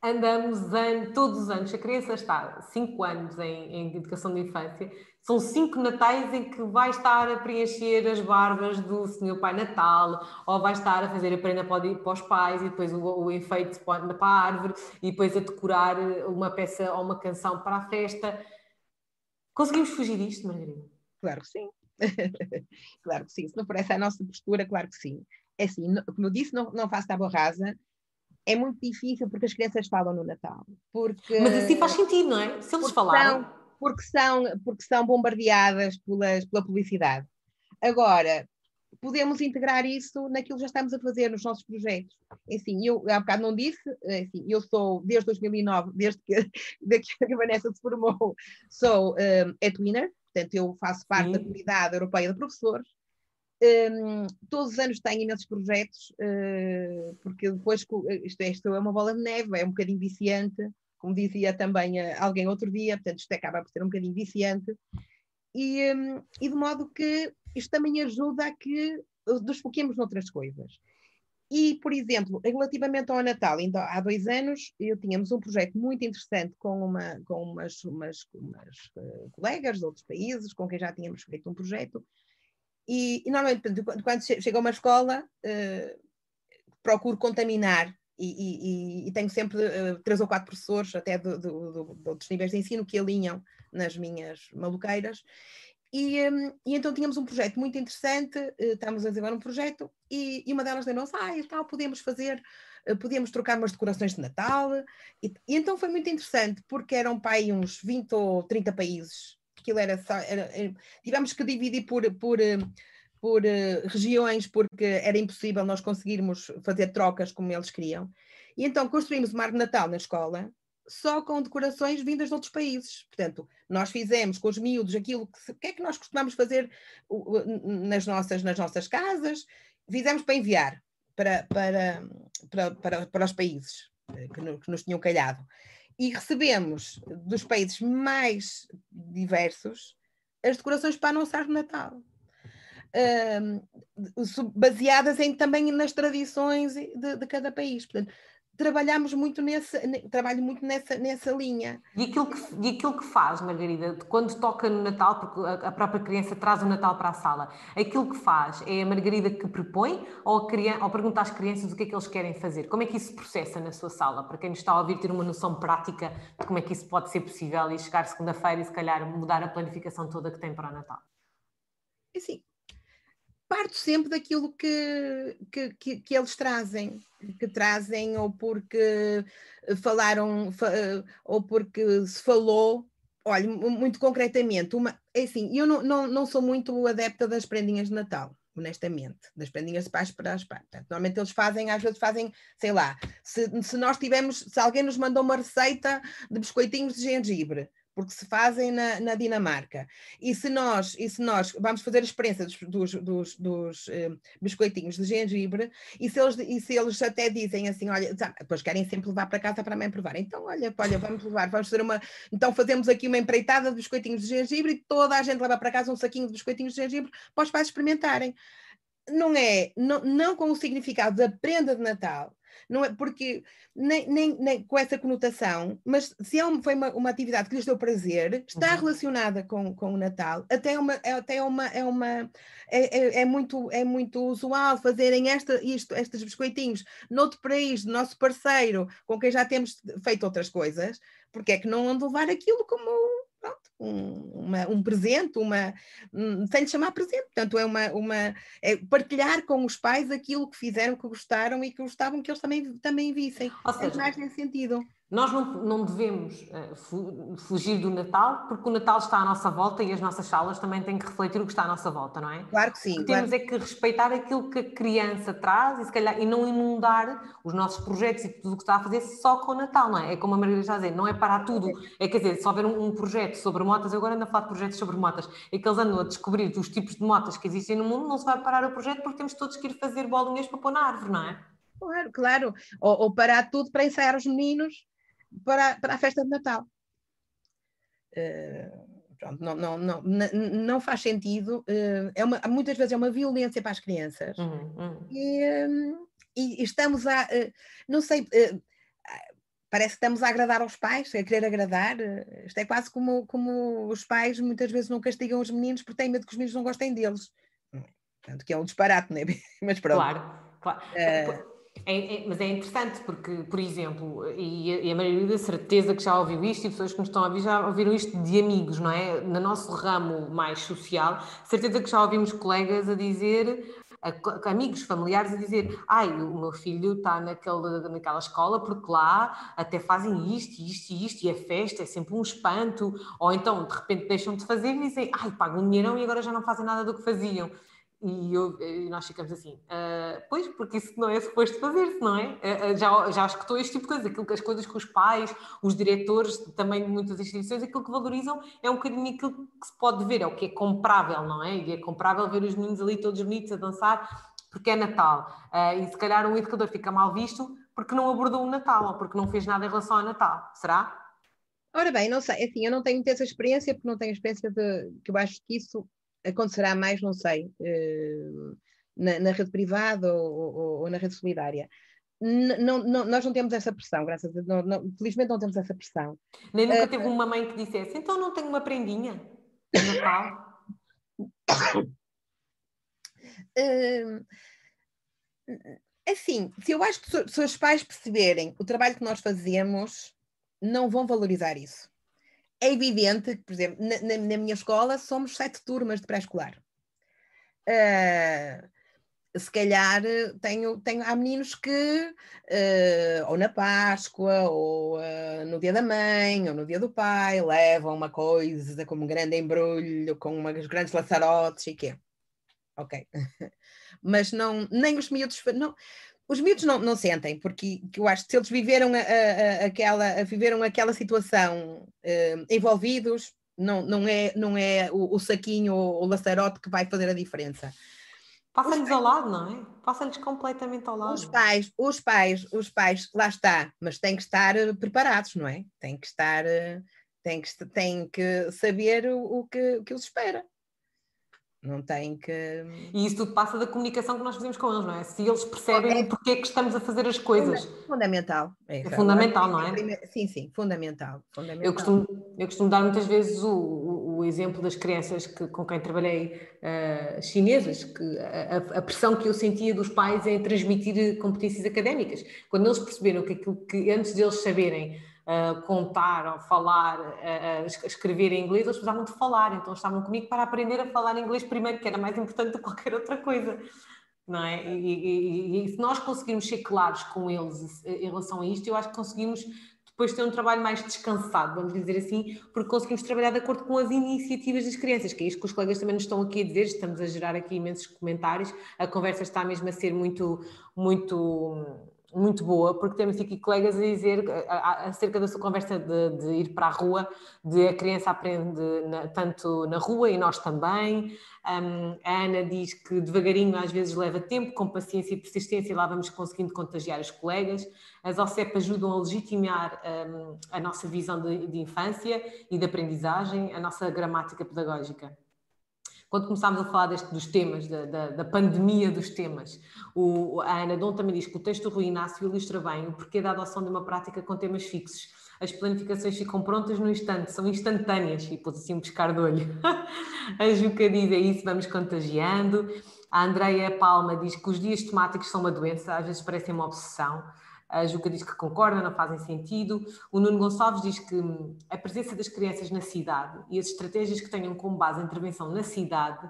S1: andamos an, todos os anos, a criança está 5 anos em, em, educação de infância, são 5 natais em que vai estar a preencher as barbas do Senhor Pai Natal, ou vai estar a fazer a prenda para, para os pais, e depois o, o enfeite para a árvore, e depois a decorar uma peça ou uma canção para a festa. Conseguimos fugir disto, Margarida?
S2: Claro que sim. claro que sim. Se não for essa a nossa postura, claro que sim. É assim, como eu disse, não, não faço tábua rasa. É muito difícil porque as crianças falam no Natal. Porque,
S1: Mas assim faz sentido, não é? Se eles falarem.
S2: Porque, são, porque são bombardeadas pelas, pela publicidade. Agora, podemos integrar isso naquilo que já estamos a fazer nos nossos projetos. É assim, eu há bocado não disse, é assim, eu sou desde 2009, desde que, desde que a Vanessa se formou, sou um, Twinner, portanto eu faço parte Sim. da comunidade europeia de professores, Um, todos os anos tenho imensos projetos, uh, porque depois isto, isto é uma bola de neve, é um bocadinho viciante, como dizia também uh, alguém outro dia, portanto isto acaba por ser um bocadinho viciante, e, um, e de modo que isto também ajuda a que nos foquemos noutras coisas. E, por exemplo, relativamente ao Natal, ainda há dois anos, eu tínhamos um projeto muito interessante com, uma, com umas, umas, umas uh, colegas de outros países, com quem já tínhamos feito um projeto, e, e normalmente, quando chega a uma escola, uh, procuro contaminar e, e, e, tenho sempre uh, três ou quatro professores, até de, de, de, de, outros níveis de ensino, que alinham nas minhas maluqueiras. E, um, e então tínhamos um projeto muito interessante, uh, estamos a desenvolver um projeto, e, uma delas deu-nos, ah, e tal, podemos fazer, uh, podíamos trocar umas decorações de Natal, e, então foi muito interessante, porque eram aí uns 20 ou 30 países, aquilo era só, era, era, tivemos que dividir por, por, uh, por regiões, porque era impossível nós conseguirmos fazer trocas como eles queriam, e então construímos uma árvore de Natal na escola, só com decorações vindas de outros países. Portanto, nós fizemos com os miúdos aquilo que, que é que nós costumamos fazer nas nossas, nas nossas casas, fizemos para enviar para, para, para, para, para os países eh, que, no, que nos tinham calhado. E recebemos dos países mais diversos as decorações para a nossa árvore Natal. Uh, baseadas em, também nas tradições de, de cada país. Portanto, trabalhamos muito nessa, trabalho muito nessa, nessa linha.
S1: E aquilo, que, e aquilo que faz, Margarida, quando toca no Natal, porque a, própria criança traz o Natal para a sala, aquilo que faz é a Margarida que propõe ou, criança, ou pergunta às crianças o que é que eles querem fazer? Como é que isso se processa na sua sala? Para quem nos está a ouvir ter uma noção prática de como é que isso pode ser possível e chegar segunda-feira e se calhar mudar a planificação toda que tem para o Natal.
S2: Assim, parto sempre daquilo que, que, que, que, eles trazem, que trazem ou porque falaram, ou porque se falou. Olha, muito concretamente, uma, é assim, eu não, não, não sou muito adepta das prendinhas de Natal, honestamente, das prendinhas de paz para as pais. Normalmente eles fazem, às vezes fazem, sei lá, se, se nós tivermos, se alguém nos mandou uma receita de biscoitinhos de gengibre, porque se fazem na, na, Dinamarca. E se nós, e se nós vamos fazer a experiência dos, dos, dos, dos uh, biscoitinhos de gengibre, e se, eles, e se eles até dizem assim, olha, depois querem sempre levar para casa para a mãe provar. Então, olha, olha, vamos levar, vamos fazer uma. Então fazemos aqui uma empreitada de biscoitinhos de gengibre e toda a gente leva para casa um saquinho de biscoitinhos de gengibre para os pais experimentarem. Não é, não, não com o significado da prenda de Natal, não é porque nem, nem, nem com essa conotação, mas se é uma, foi uma, uma atividade que lhes deu prazer, está uhum. relacionada com, com o Natal, até é uma, é, até uma, é, uma é, é, é, muito, é muito usual fazerem esta, isto, estes biscoitinhos noutro país, nosso parceiro, com quem já temos feito outras coisas, porque é que não onde levar aquilo como pronto, um, uma, um presente, uma, um, sem lhe chamar presente, portanto é uma, uma é partilhar com os pais aquilo que fizeram, que gostaram e que gostavam que eles também, também vissem. Ou é seja, é mais nesse sentido.
S1: Nós não, não devemos uh, fugir do Natal, porque o Natal está à nossa volta e as nossas salas também têm que refletir o que está à nossa volta, não é?
S2: Claro que sim.
S1: O que
S2: claro.
S1: temos é que respeitar aquilo que a criança traz e, se calhar, e não inundar os nossos projetos e tudo o que está a fazer só com o Natal, não é? É como a Margarida está a dizer, não é parar tudo. É quer dizer, se houver um, um projeto sobre motas, eu agora ando a falar de projetos sobre motas, é que eles andam a descobrir os tipos de motas que existem no mundo, não se vai parar o projeto porque temos todos que ir fazer bolinhas para pôr na árvore, não é?
S2: Claro, claro. Ou, ou parar tudo para ensaiar os meninos para, para a festa de Natal. Uh, pronto, não, não, não, não faz sentido. Uh, é uma, muitas vezes é uma violência para as crianças. Uhum, uhum. E, um, e, estamos a. Uh, não sei. Parece que estamos a agradar aos pais, a querer agradar. Isto é quase como, como os pais muitas vezes não castigam os meninos porque têm medo que os meninos não gostem deles. Portanto, que é um disparate, não é? Mas pronto.
S1: Claro, claro. É, é, mas é interessante porque, por exemplo, e a, e a maioria da certeza que já ouviu isto e pessoas que nos estão a ouvir já ouviram isto de amigos, não é? No nosso ramo mais social, certeza que já ouvimos colegas a dizer a, amigos familiares a dizer ai, o meu filho está naquela escola porque lá até fazem isto, isto e isto, e a festa é sempre um espanto, ou então de repente deixam de fazer e dizem ai, pagam um dinheirão e agora já não fazem nada do que faziam. E, eu, e, nós ficamos assim, uh, pois, porque isso não é suposto fazer-se, não é? Uh, já, já escutou este tipo de coisa, aquilo que as coisas que os pais, os diretores também de muitas instituições, aquilo que valorizam é um bocadinho aquilo que se pode ver, é o que é comprável, não é? E é comprável ver os meninos ali todos bonitos a dançar, porque é Natal. Uh, e se calhar um educador fica mal visto porque não abordou o Natal ou porque não fez nada em relação ao Natal, será?
S2: Ora bem, não sei, assim, eu não tenho essa experiência, porque não tenho experiência de que eu acho que isso acontecerá mais, não sei, eh, na, na rede privada ou, ou, ou, na rede solidária. Não, não, nós não temos essa pressão, graças a Deus, não, felizmente não temos essa pressão.
S1: Nem nunca teve uma mãe que dissesse, então não tenho uma prendinha no Natal?
S2: uh, assim, se eu acho que se os pais perceberem o trabalho que nós fazemos, não vão valorizar isso é evidente que, por exemplo, na, na, na minha escola somos sete turmas de pré-escolar. Uh, se calhar tenho, tenho, há meninos que, uh, ou na Páscoa, ou uh, no dia da mãe, ou no dia do pai, levam uma coisa como um grande embrulho, com umas grandes laçarotes e quê. Ok. Mas não, nem os miúdos, não, os miúdos não, não sentem, porque eu acho que se eles viveram, a, a, aquela, viveram aquela situação uh, envolvidos, não, não é, não é o, o saquinho ou o laçarote que vai fazer a diferença.
S1: Passa-lhes ao lado, não é? Passa-lhes completamente ao lado.
S2: Os pais, os pais, os pais, lá está, mas têm que estar eh, preparados, não é? Têm que estar, eh, têm que, têm que saber o, o que, o que os espera. Não tem que.
S1: E isso tudo passa da comunicação que nós fazemos com eles, não é? Se eles percebem é, porque é que estamos a fazer as coisas.
S2: Fundamental.
S1: É, é fundamental, não é?
S2: Sim, sim, fundamental. fundamental.
S1: Eu, costumo, eu costumo dar muitas vezes o, o, o exemplo das crianças que, com quem trabalhei, uh, chinesas, que a, a, pressão que eu sentia dos pais em transmitir competências académicas. Quando eles perceberam que aquilo que antes deles saberem contar ou falar, uh, escrever em inglês, eles precisavam de falar, então estavam comigo para aprender a falar inglês primeiro, que era mais importante do que qualquer outra coisa. Não é? E, e, e, se nós conseguirmos ser claros com eles em relação a isto, eu acho que conseguimos depois ter um trabalho mais descansado, vamos dizer assim, porque conseguimos trabalhar de acordo com as iniciativas das crianças, que é isto que os colegas também nos estão aqui a dizer, estamos a gerar aqui imensos comentários, a conversa está mesmo a ser muito, muito muito boa, porque temos aqui colegas a dizer acerca da sua conversa de, de, ir para a rua, de a criança aprende na, tanto na rua e nós também. Um, a Ana diz que devagarinho às vezes leva tempo, com paciência e persistência, lá vamos conseguindo contagiar os colegas. As OCEP ajudam a legitimar um, a nossa visão de, de infância e de aprendizagem, a nossa gramática pedagógica quando começámos a falar deste, dos temas, da, da, da, pandemia dos temas, o, a Ana Dom também diz que o texto do Rui Inácio ilustra bem o porquê da adoção de uma prática com temas fixos. As planificações ficam prontas no instante, são instantâneas, e pôs assim um pescar de olho. a Juca diz, é isso, vamos contagiando. A Andreia Palma diz que os dias temáticos são uma doença, às vezes parecem uma obsessão. A Juca diz que concorda, não fazem sentido. O Nuno Gonçalves diz que hum, a presença das crianças na cidade e as estratégias que tenham como base a intervenção na cidade,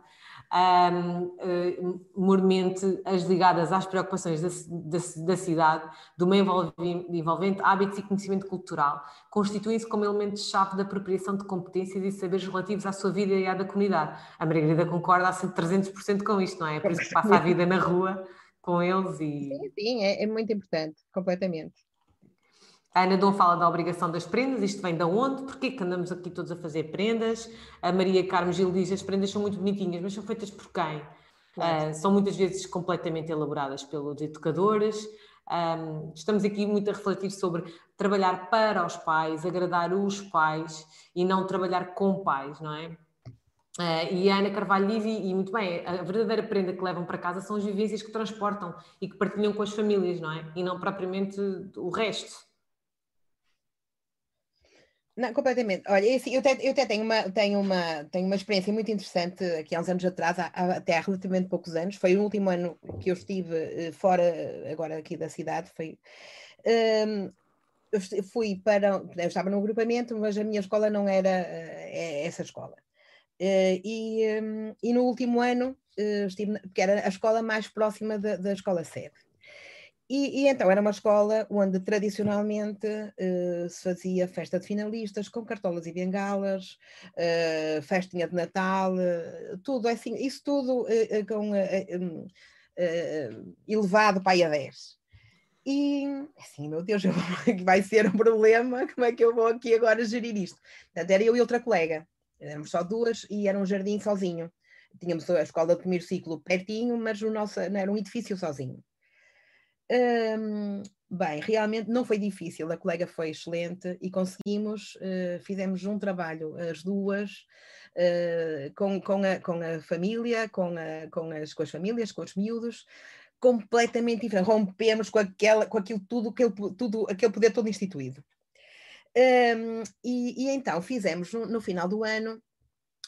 S1: um, uh, mormente as ligadas às preocupações da, da, da cidade, do meio envolvente, hábitos e conhecimento cultural, constituem-se como elementos-chave da apropriação de competências e saberes relativos à sua vida e à da comunidade. A Margarida concorda a 300% com isto, não é? É por isso que passa a vida na rua com eles e.
S2: Sim, sim, é, é muito importante, completamente.
S1: A Ana Dom fala da obrigação das prendas, isto vem de onde? Porquê que andamos aqui todos a fazer prendas? A Maria Carmo Gil diz as prendas são muito bonitinhas, mas são feitas por quem? Claro. Uh, são muitas vezes completamente elaboradas pelos educadores. Um, estamos aqui muito a refletir sobre trabalhar para os pais, agradar os pais e não trabalhar com pais, não é? Uh, e a Ana Carvalho diz, e, e, muito bem, a verdadeira prenda que levam para casa são as vivências que transportam e que partilham com as famílias, não é? E não propriamente o resto.
S2: Não, completamente. Olha, é assim, eu, até, eu até tenho, uma, tenho, uma, tenho uma experiência muito interessante aqui há uns anos atrás, há, até há relativamente poucos anos. Foi o último ano que eu estive eh, fora, agora aqui da cidade. Foi, um, eu fui para. Eu estava num agrupamento, mas a minha escola não era uh, essa escola. Uh, e, um, e, no último ano uh, estive, porque era a escola mais próxima da, da escola sede. E, e, então era uma escola onde tradicionalmente uh, se fazia festa de finalistas com cartolas e bengalas, uh, festinha de Natal, uh, tudo é assim, isso tudo com, um, elevado para a 10. E assim, meu Deus, vai ser um problema, como é que eu vou aqui agora gerir isto? Portanto, era eu e outra colega, éramos só duas e era um jardim sozinho. Tínhamos a escola do primeiro ciclo pertinho, mas o nosso, era um edifício sozinho. Um, bem, realmente não foi difícil, a colega foi excelente e conseguimos, uh, fizemos um trabalho, as duas, uh, com, com, a, com a família, com, a, com, as, com as famílias, com os miúdos, completamente diferente. Rompemos com, aquela, com aquilo tudo, aquele, tudo, aquele poder todo instituído. Um, e, e, então fizemos no, no final do ano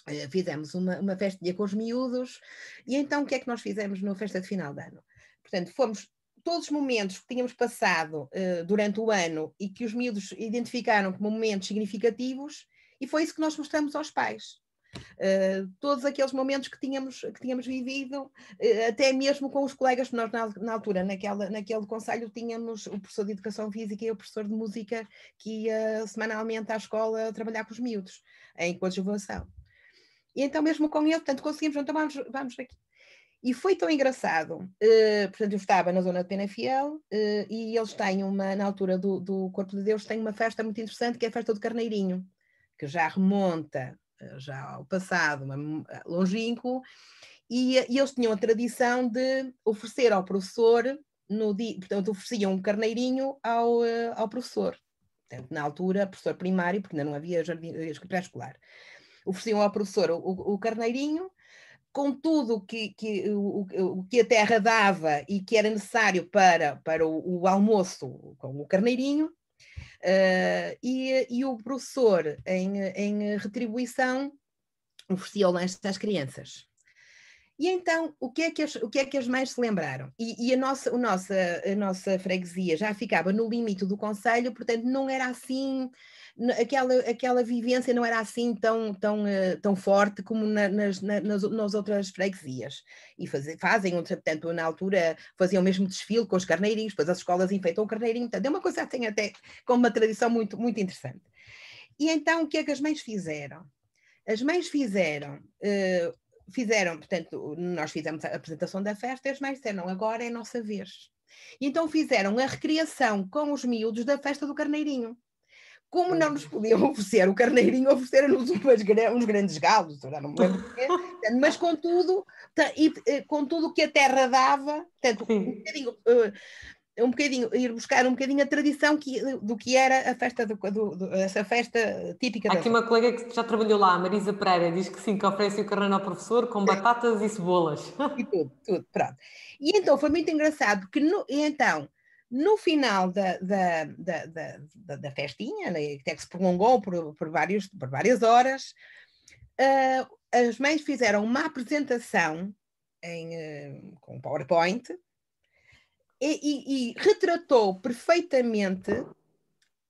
S2: eh, fizemos uma, uma festinha com os miúdos, e então o que é que nós fizemos na festa de final de ano? Portanto, fomos todos os momentos que tínhamos passado uh, durante o ano e que os miúdos identificaram como momentos significativos, e foi isso que nós mostramos aos pais. Uh, todos aqueles momentos que tínhamos, que tínhamos vivido, uh, até mesmo com os colegas nós na, na, altura, naquela, naquele conselho, tínhamos o professor de Educação Física e o professor de Música que ia semanalmente à escola trabalhar com os miúdos, em coadjuvação. E então mesmo com ele, portanto, conseguimos, então vamos, vamos aqui e foi tão engraçado, uh, portanto, eu estava na zona de Penafiel uh, e eles têm uma, na altura do, do Corpo de Deus, têm uma festa muito interessante que é a festa do Carneirinho, que já remonta já ao passado, longínquo, e, e, eles tinham a tradição de oferecer ao professor, no dia, portanto, ofereciam um carneirinho ao, ao professor. Portanto, na altura, professor primário, porque ainda não havia jardim pré-escolar. Ofereciam ao professor o, o carneirinho, com tudo que, que, o, o, que a terra dava e que era necessário para, para o, o almoço com o carneirinho, uh, e, e o professor, em, em retribuição, oferecia o lanche às crianças. E então, o que é que as, o que é que as mães se lembraram? E, e a, nossa, a, nossa, a nossa freguesia já ficava no limite do conselho, portanto, não era assim aquela, aquela vivência não era assim tão, tão, uh, tão forte como na, nas, na, nas, nas, outras freguesias. E faz, fazem, portanto, na altura faziam mesmo desfile com os carneirinhos, depois as escolas enfeitam o carneirinho, portanto, é uma coisa que tem até com uma tradição muito, muito interessante. E então, o que é que as mães fizeram? As mães fizeram, uh, fizeram, portanto, nós fizemos a apresentação da festa e as mães disseram, agora é a nossa vez. E então fizeram a recriação com os miúdos da festa do Carneirinho. Como não nos podiam oferecer o carneirinho, ofereceram-nos uns grandes galos, já não me lembro quê, mas com tudo, e, eh, com tudo que a terra dava, portanto, um bocadinho, uh, um bocadinho, ir buscar um bocadinho a tradição que, do que era a festa, do, do, do essa festa típica.
S1: Há aqui uma colega que já trabalhou lá, Marisa Pereira, diz que sim, que oferece o carneiro ao professor com batatas e cebolas.
S2: E tudo, tudo, pronto. E então foi muito engraçado, porque no, então no final da, da, da, da, da festinha, né, até que se prolongou por, por, vários, por várias horas, uh, as mães fizeram uma apresentação em, uh, com PowerPoint e, e, e, retratou perfeitamente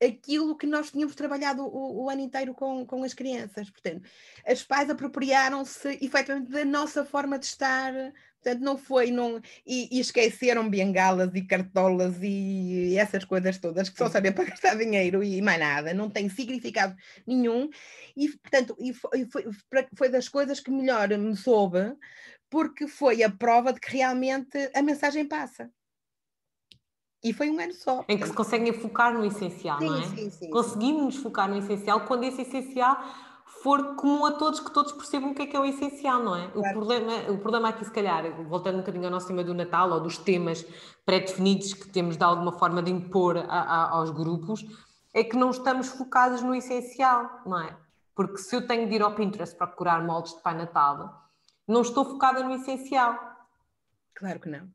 S2: aquilo que nós tínhamos trabalhado o, o, ano inteiro com, com as crianças. Portanto, as pais apropriaram-se efetivamente da nossa forma de estar, Portanto, não foi, não, e, e, esqueceram bengalas e cartolas e essas coisas todas que só sabem para gastar dinheiro e mais nada, não tem significado nenhum. E, portanto, e foi, foi, foi das coisas que melhor me soube, porque foi a prova de que realmente a mensagem passa. E foi um ano só.
S1: Em que se conseguem focar no essencial, sim, não é? Sim, sim, Conseguimos focar no essencial quando esse essencial for comum a todos, que todos percebam o que é que é o essencial, não é? Claro. O, problema, o problema aqui, se calhar, voltando um bocadinho ao nosso tema do Natal ou dos temas pré-definidos que temos de alguma forma de impor a, a, aos grupos, é que não estamos focados no essencial, não é? Porque se eu tenho de ir ao Pinterest procurar moldes de Pai Natal, não estou focada no essencial.
S2: Claro que não.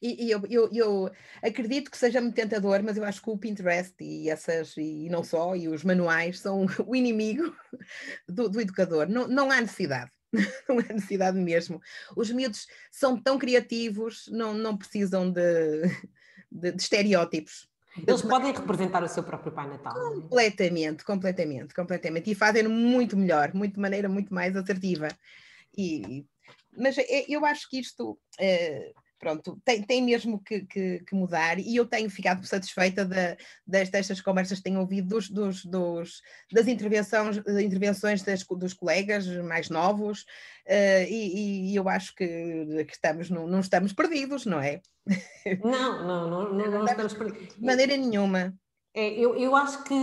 S2: E, e eu, eu, eu, acredito que seja muito tentador, mas eu acho que o Pinterest e essas, e não só, e os manuais são o inimigo do, do educador. Não, não há necessidade. Não há necessidade mesmo. Os miúdos são tão criativos, não, não precisam de, de, de estereótipos.
S1: Eles podem representar o seu próprio Pai Natal.
S2: É? Completamente, completamente, completamente. E fazem muito melhor, muito de maneira muito mais assertiva. E, mas é, eu acho que isto. Uh, pronto, tem, tem mesmo que, que, que, mudar e eu tenho ficado satisfeita de, destas conversas que tenho ouvido dos, dos, dos, das intervenções, intervenções das, dos colegas mais novos uh, e, e, eu acho que, que estamos, não, não, estamos perdidos, não é?
S1: Não, não, não, não, não estamos perdidos.
S2: De maneira nenhuma.
S1: É, eu, eu acho que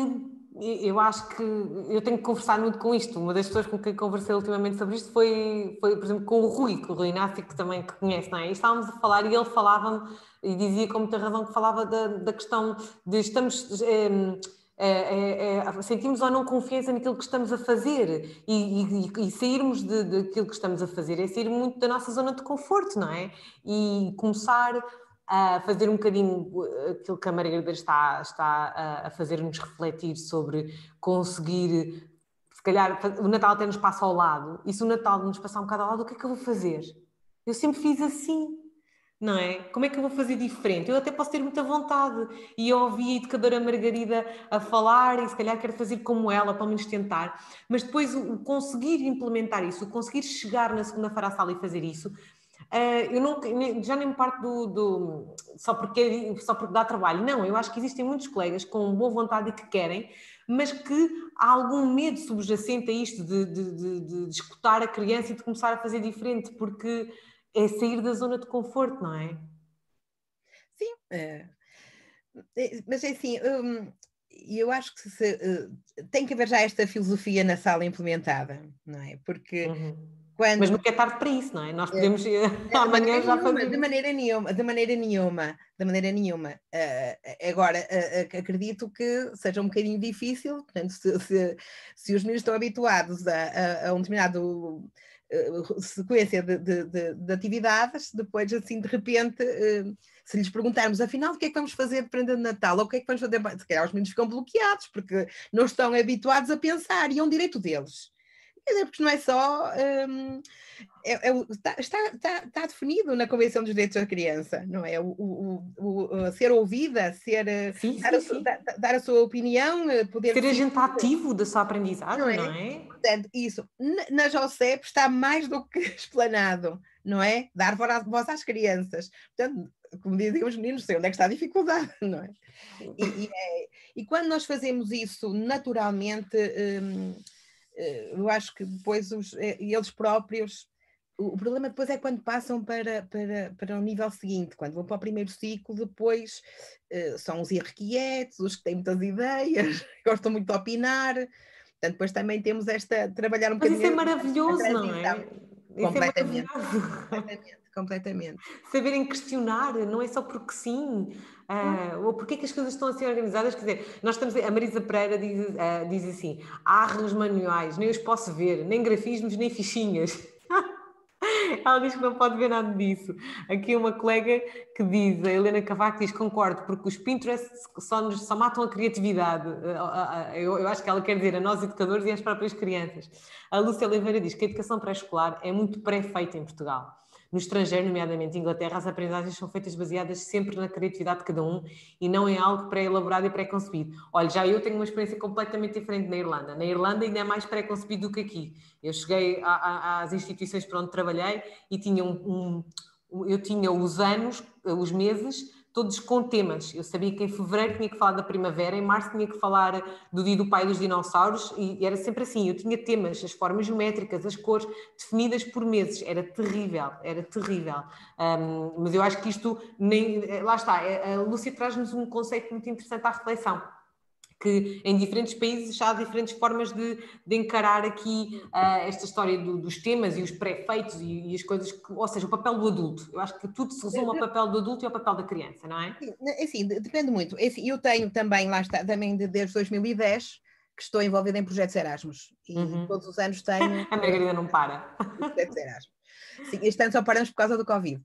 S1: eu acho que eu tenho que conversar muito com isto. Uma das pessoas com quem conversei ultimamente sobre isto foi, foi por exemplo, com o Rui, com o Rui Inácio, que também que conhece, não é? E estávamos a falar e ele falava-me, e dizia com muita razão que falava da, da questão de estamos. É, é, é, sentimos ou não confiança naquilo que estamos a fazer e, e, e sairmos de, daquilo que estamos a fazer é sair muito da nossa zona de conforto, não é? E começar a fazer um bocadinho eh, aquilo que a Margarida está, está a fazer-nos refletir sobre conseguir, se calhar o Natal até nos passa ao lado, e se o Natal nos passar um bocado ao lado, o que é que eu vou fazer? Eu sempre fiz assim, não é? Como é que eu vou fazer diferente? Eu até posso ter muita vontade, e eu ouvi a educadora Margarida a falar, e se calhar quero fazer como ela, pelo menos tentar, mas depois o conseguir implementar isso, o conseguir chegar na segunda-feira à sala e fazer isso, eu não, já nem me parto do, do, só, porque, só porque dá trabalho. Não, eu acho que existem muitos colegas com boa vontade e que querem, mas que há algum medo subjacente a isto de, de, de, de, escutar a criança e de começar a fazer diferente, porque é sair da zona de conforto, não é?
S2: Sim, é, mas é assim, hum, eu acho que se, uh, tem que haver já esta filosofia na sala implementada, não é? Porque. Uhum
S1: quando... Mas nunca é tarde para isso, não é? Nós podemos é, amanhã já fazer.
S2: De maneira nenhuma, de maneira nenhuma, de maneira nenhuma. Uh, agora, uh, acredito que seja um bocadinho difícil, portanto, se, se, se os meninos estão habituados a, a, a um determinado uh, sequência de, de, de, de, atividades, depois assim de repente, se lhes perguntarmos afinal o que é que vamos fazer de prenda de Natal, ou o que é que vamos fazer, se calhar os meninos ficam bloqueados, porque não estão habituados a pensar, e é um direito deles Quer dizer, porque não é só. Um, é, é, está, está, está, definido na Convenção dos Direitos da Criança, não é? O, o, o ser ouvida, ser, sim, dar, sim, a, sim. Dar, dar, a sua opinião, eh, poder.
S1: Ser agente ativo da sua aprendizagem, não é? Não é?
S2: Portanto, isso, na JOCEP está mais do que explanado, não é? Dar voz às crianças. Portanto, como dizem os meninos, sei onde é que está a dificuldade, não é? E, e, é, e quando nós fazemos isso naturalmente. Hum, eh, eu acho que depois os, eh, eles próprios. O problema depois é quando passam para, para, para o nível seguinte, quando vão para o primeiro ciclo, depois uh, são os irrequietos, os que têm muitas ideias, gostam muito de opinar. Portanto, depois também temos esta. trabalhar um
S1: bocadinho. Mas isso é maravilhoso, não é?
S2: Completamente. É completamente, completamente.
S1: Saberem questionar, não é só porque sim. Uh, ou porque é que as coisas estão assim organizadas? Quer dizer, nós estamos. A Marisa Pereira diz, uh, diz assim: há arros manuais, nem os posso ver, nem grafismos, nem fichinhas. Ela diz que não pode ver nada disso. Aqui uma colega que diz, a Helena Cavaco diz: concordo, porque os Pinterest só, nos, só matam a criatividade. Eu, eu, acho que ela quer dizer a nós educadores e às próprias crianças. A Lúcia Oliveira diz que a educação pré-escolar é muito pré-feita em Portugal. No estrangeiro, nomeadamente Inglaterra, as aprendizagens são feitas baseadas sempre na criatividade de cada um e não em algo pré-elaborado e pré-concebido. Olha, já eu tenho uma experiência completamente diferente na Irlanda. Na Irlanda ainda é mais pré-concebido do que aqui. Eu cheguei a, a, às instituições por onde trabalhei e tinha um, um, eu tinha os anos, os meses todos com temas. Eu sabia que em fevereiro tinha que falar da primavera, em março tinha que falar do dia do pai dos dinossauros, e era sempre assim. Eu tinha temas, as formas geométricas, as cores, definidas por meses. Era terrível, era terrível. Um, mas eu acho que isto nem. Lá está, a Lúcia traz-nos um conceito muito interessante à reflexão que em diferentes países já há diferentes formas de, de encarar aqui uh, esta história do, dos temas e os pré-feitos e, e, as coisas, que, ou seja, o papel do adulto. Eu acho que tudo se resume ao papel do adulto e ao papel da criança, não é?
S2: Assim, depende muito. Eu tenho também, lá está, também desde 2010, que estou envolvida em projetos Erasmus e uhum. todos os anos tenho.
S1: A Margarida não para.
S2: Projetos Erasmus. Sim, este ano só paramos por causa do Covid.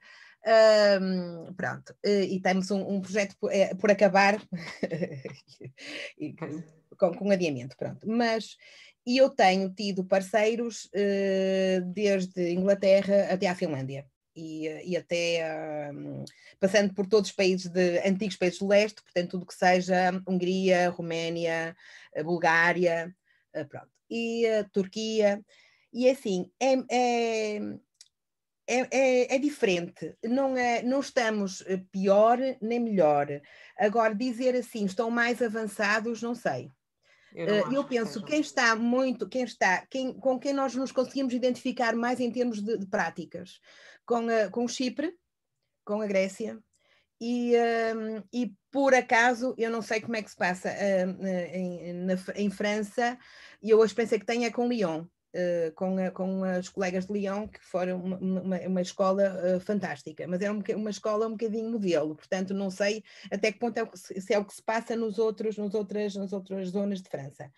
S2: Um, pronto, e temos um, um projeto por, é, por acabar com, com adiamento, pronto. Mas e eu tenho tido parceiros uh, desde Inglaterra até à Finlândia. E, e até passando por todos os países de antigos países do leste, portanto, tudo que seja Hungria, Roménia, Bulgária, uh, pronto, e Turquia, e assim, é, é é, é, é, diferente, não, é, não estamos eh, pior nem melhor. Agora, dizer assim, estão mais avançados, não sei. Eu, não uh, eu penso, que quem está muito, quem está, quem, com quem nós nos conseguimos identificar mais em termos de, de práticas, com, a, com Chipre, com a Grécia, e, um, e por acaso, eu não sei como é que se passa uh, em, na, em França, e eu a experiência que tenho é com Lyon. Uh, com, a, com as colegas de Lyon, que foram uma, uma, uma escola uh, fantástica, mas era uma, uma, escola um bocadinho modelo, portanto não sei até que ponto é o que, se é o que se passa nos outros, nos outras, nas outras zonas de França.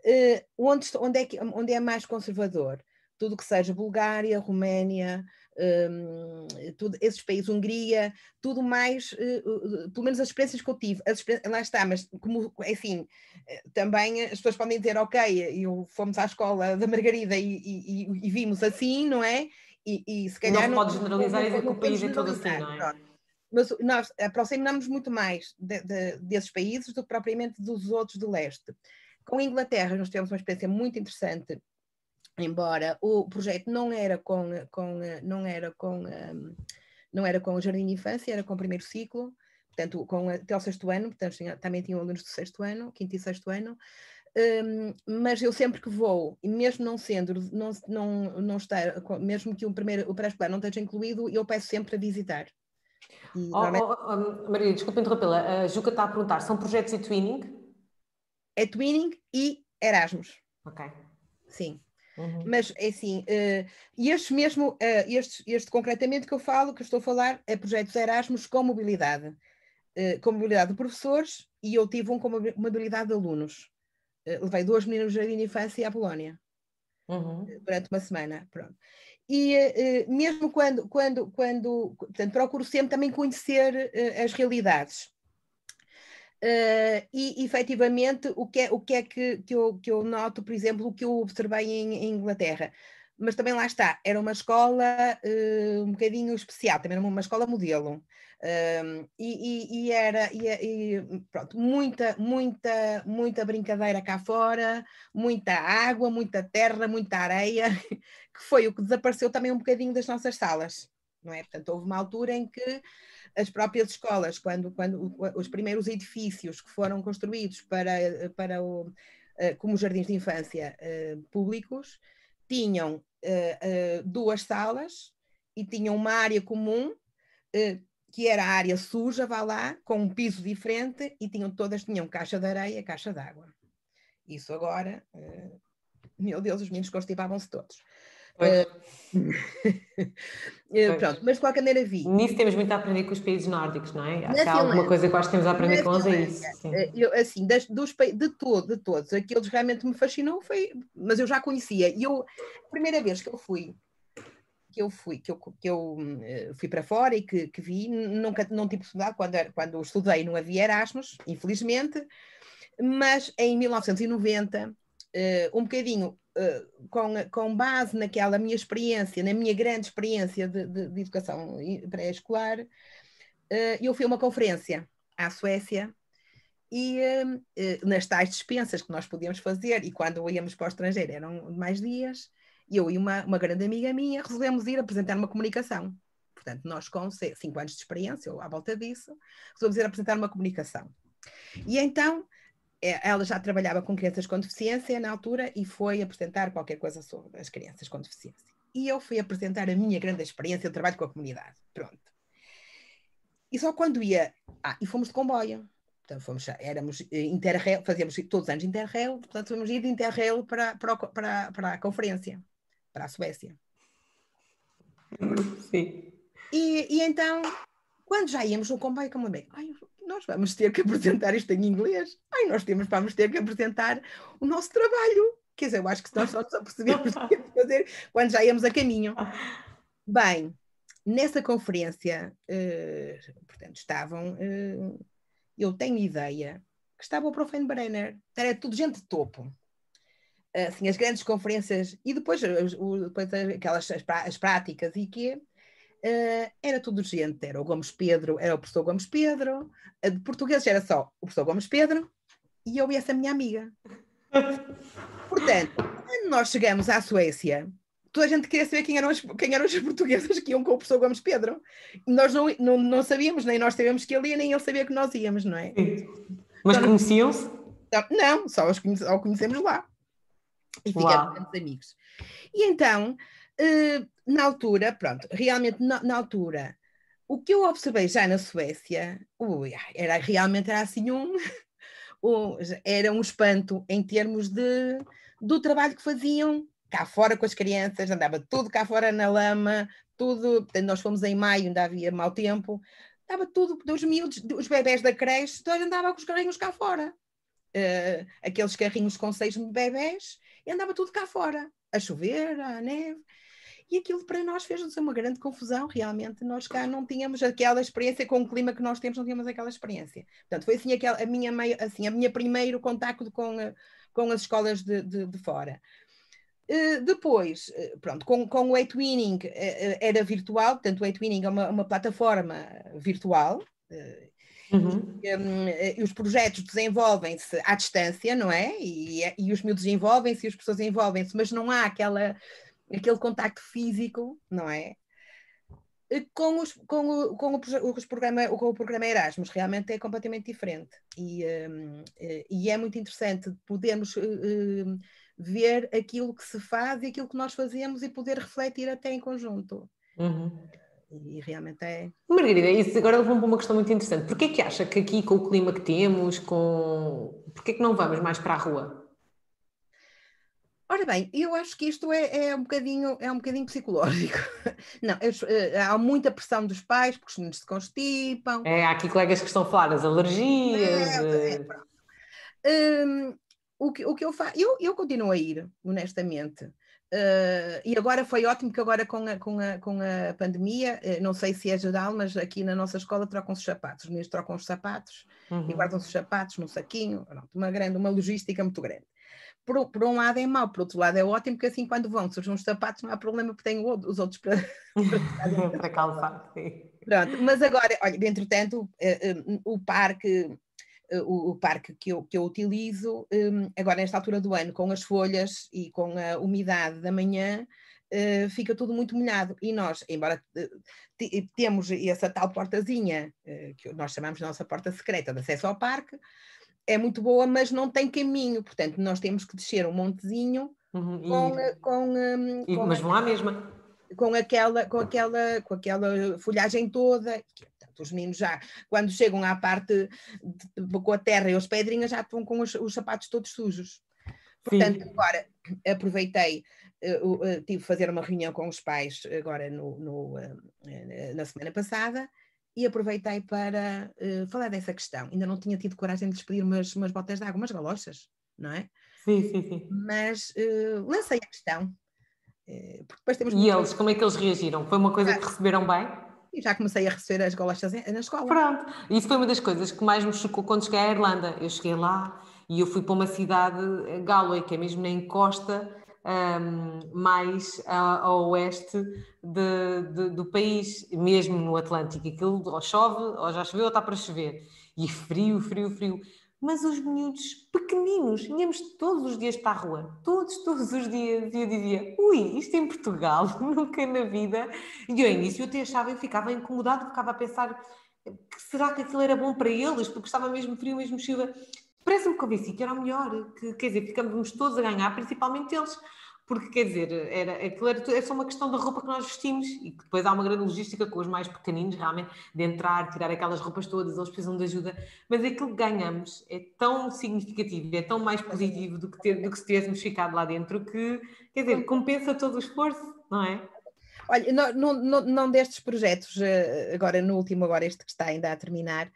S2: Uh, onde, onde, é que, onde é mais conservador? Tudo que seja Bulgária, Roménia, um, tudo, esses países, Hungria, tudo mais, uh, uh, pelo menos as experiências que eu tive, lá está, mas como, assim, também as pessoas podem dizer, ok, eu fomos à escola da Margarida e, e, e vimos assim, não é?
S1: E, e se calhar... Não, não pode generalizar e dizer que o país é todo assim, não é? Pronto.
S2: Mas nós aproximamos muito mais de, de, desses países do que propriamente dos outros do leste. Com a Inglaterra, nós tivemos uma experiência muito interessante embora o projeto não era com, com, não era com, um, não era com o Jardim de Infância, era com o primeiro ciclo, portanto, com, até o sexto ano, portanto, tinha, também tinha alunos do sexto ano, quinto e sexto ano, um, mas eu sempre que vou, e mesmo não sendo, não, não, não estar, mesmo que o, primeiro, o pré-escolar não esteja incluído, eu peço sempre a visitar.
S1: E, oh, normalmente... oh, oh, Maria, desculpa interrompê-la, a Juca está a perguntar, são projetos de twinning?
S2: É twinning e Erasmus.
S1: Ok.
S2: Sim. Uhum. Mas é assim, uh, este mesmo, uh, este, este concretamente que eu falo, que eu estou a falar, é projetos Erasmus com mobilidade. Uh, com mobilidade de professores e eu tive um com mobilidade de alunos. Uh, levei duas meninas de jardim de infância à Polónia. Uhum. Durante uma semana, pronto. E mesmo quando, quando, quando, portanto, procuro sempre também conhecer as realidades. Uh, e efetivamente o que é, o que, é que, que, eu, que eu noto, por exemplo, o que eu observei em, em Inglaterra, mas também lá está, era uma escola uh, um bocadinho especial, também era uma escola modelo. Uh, e, e, era e, e, pronto, muita, muita, muita brincadeira cá fora, muita água, muita terra, muita areia, que foi o que desapareceu também um bocadinho das nossas salas. Não é? Portanto, houve uma altura em que as próprias escolas, quando, quando os primeiros edifícios que foram construídos para, para o, eh, como jardins de infância eh, públicos, tinham eh, duas salas e tinham uma área comum que era a área suja, vá lá, com um piso diferente, e tinham todas tinham caixa de areia, caixa de água. Isso agora, meu Deus, os meninos constipavam-se todos. Uh, pronto, mas de qualquer maneira vi.
S1: Nisso temos muito a aprender com os países nórdicos, não é? Há alguma coisa que eu acho que temos a aprender com eles, é isso. Sim.
S2: Eh, eu, assim, das, dos, de, todo, de todos, aqueles que realmente me fascinou foi, mas eu já conhecia. E eu, a primeira vez que eu fui, que eu fui, que eu, que eu uh, fui para fora e que, que vi, nunca não tive possibilidade, quando, quando estudei não havia Erasmus, infelizmente, mas em 1990, uh, um bocadinho eh, com, com base naquela minha experiência, na minha grande experiência de, de, de educação pré-escolar, uh, eu fui a uma conferência à Suécia e uh, nas tais dispensas que nós podíamos fazer, e quando íamos para o estrangeiro eram mais dias, eu e uma, uma grande amiga minha resolvemos ir apresentar uma comunicação. Portanto, nós com cinco anos de experiência, ou à volta disso, resolvemos ir apresentar uma comunicação. E então ela já trabalhava com crianças com deficiência na altura e foi apresentar qualquer coisa sobre as crianças com deficiência. E eu fui apresentar a minha grande experiência de trabalho com a comunidade. Pronto. E só quando ia. Ah, e fomos de comboio. Portanto, fomos, éramos interrail, fazíamos todos os anos interrail, portanto, fomos ir de interrail para, para, para, para a conferência, para a Suécia.
S1: Sim.
S2: E, e então, quando já íamos no comboio, como bem, ai, nós vamos ter que apresentar isto em inglês. Ai, nós temos, vamos ter que apresentar o nosso trabalho. Quer dizer, eu acho que nós só nos apercebemos fazer quando já íamos a caminho. Bem, nessa conferência, uh, portanto, estavam, uh, eu tenho ideia, que estava o Prof. Brenner, era tudo gente de topo. Assim, as grandes conferências, e depois, depois aquelas as, as práticas e que uh, era tudo gente, era o Gomes Pedro, era o professor Gomes Pedro, de português era só o professor Gomes Pedro e eu e essa minha amiga. Portanto, quando nós chegamos à Suécia, toda a gente queria saber quem eram, as, quem eram os portuguesas que iam com o professor Gomes Pedro. Nós não, não, não sabíamos, nem nós sabíamos que ele ia, nem ele sabia que nós íamos, não é?
S1: Sim. Mas então, conheciam-se?
S2: Não, só os conhece, o conhecemos lá. E ficamos amigos. E então, uh, na altura, pronto, realmente na, na, altura, o que eu observei já na Suécia, ui, era realmente era assim um, era um espanto em termos de, do trabalho que faziam cá fora com as crianças, andava tudo cá fora na lama, tudo, nós fomos em maio, ainda havia mau tempo, estava tudo, dos miúdos, os bebés da creche, todos andavam com os carrinhos cá fora. Uh, aqueles carrinhos com seis bebés, e andava tudo cá fora, a chover, a neve. E aquilo para nós fez-nos uma grande confusão, realmente. Nós cá não tínhamos aquela experiência com o clima que nós temos, não tínhamos aquela experiência. Portanto, foi assim, aquela, a, minha, assim, a minha primeiro contacto com, com as escolas de, de, de fora. Uh, depois, uh, pronto, com, com o Etwinning uh, era virtual, portanto o Etwinning é uma, uma plataforma virtual, Uhum. E, um, e, os projetos desenvolvem-se à distância, não é? E, e os miúdos envolvem-se e as pessoas envolvem-se, mas não há aquela, aquele contacto físico, não é? Com, os, com, o, com, o, os programa, com o programa Erasmus, realmente é completamente diferente. E, um, e é muito interessante podermos uh, ver aquilo que se faz e aquilo que nós fazemos e poder refletir até em conjunto. Uhum. E realmente é.
S1: Margarida, isso agora levou para uma questão muito interessante. Porquê que acha que aqui, com o clima que temos, com. Porquê que não vamos mais para a rua?
S2: Ora bem, eu acho que isto é, é, um, bocadinho, é um bocadinho psicológico. Não, eu, eh, há muita pressão dos pais porque os meninos se constipam.
S1: É, há aqui colegas que estão a falar das alergias. É, é,
S2: hum, o que, o que eu faço, eu, eu continuo a ir, honestamente. Uh, e agora foi ótimo que agora com a, com a, com a pandemia, não sei se é geral, mas aqui na nossa escola trocam-se os sapatos, os meninos trocam os sapatos uhum. e guardam-se os sapatos no saquinho, pronto, uma grande, uma logística muito grande. Por, por, um lado é mau, por outro lado é ótimo, porque assim quando vão surgem os sapatos não há problema porque têm os outros para,
S1: para, para calçar.
S2: Pronto, mas agora, olha, entretanto, uh, o parque o, o, parque que eu, que eu utilizo, um, agora nesta altura do ano, com as folhas e com a umidade da manhã, uh, fica tudo muito molhado. E nós, embora uh, temos essa tal portazinha, uh, que nós chamamos de nossa porta secreta de acesso ao parque, é muito boa, mas não tem caminho, portanto, nós temos que descer um montezinho uhum, com, e, com, um,
S1: e,
S2: com,
S1: Mas vão à mesma.
S2: Com aquela, com aquela, com aquela folhagem toda, os meninos já, quando chegam à parte de, com a terra e as pedrinhas, já estão com os, os sapatos todos sujos. Portanto, Sim. agora aproveitei, uh, uh, tive de fazer uma reunião com os pais agora no, no uh, na semana passada e aproveitei para falar dessa questão. Ainda não tinha tido coragem de lhes pedir umas, umas botas de água, umas galochas, não é?
S1: Sim, sim, sim.
S2: Mas lancei a questão.
S1: e eles, como é que eles reagiram? Foi uma coisa que receberam bem?
S2: E já comecei a receber as golachas na escola.
S1: Pronto, isso foi uma das coisas que mais me chocou quando cheguei à Irlanda. Eu cheguei lá e eu fui para uma cidade, eh, Galway, que é mesmo na encosta um, mais a, ao oeste de, de, do país, mesmo no Atlântico. Aquilo ou chove, ou já choveu, ou está para chover. E frio, frio, frio. Mas os miúdos pequeninos, íamos todos os dias para a rua, todos, todos os dias, e eu dizia, ui, isto em Portugal, nunca na vida, e ao início eu até achava, eu ficava incomodado, ficava a pensar, será que aquilo era bom para eles, porque estava mesmo frio, mesmo chuva, parece-me convenci que era o melhor, que, quer dizer, ficamos todos a ganhar, principalmente eles, porque quer dizer, era, aquilo era, é só uma questão da roupa que nós vestimos e que depois há uma grande logística com os mais pequeninos, realmente, de entrar, tirar aquelas roupas todas, eles precisam de ajuda, mas aquilo que ganhamos é tão significativo, é tão mais positivo do que, ter, do que se tivéssemos ficado lá dentro que, quer dizer, compensa todo o esforço, não é?
S2: Olha, não, não, não destes projetos, eh, agora no último, agora este que está ainda a terminar,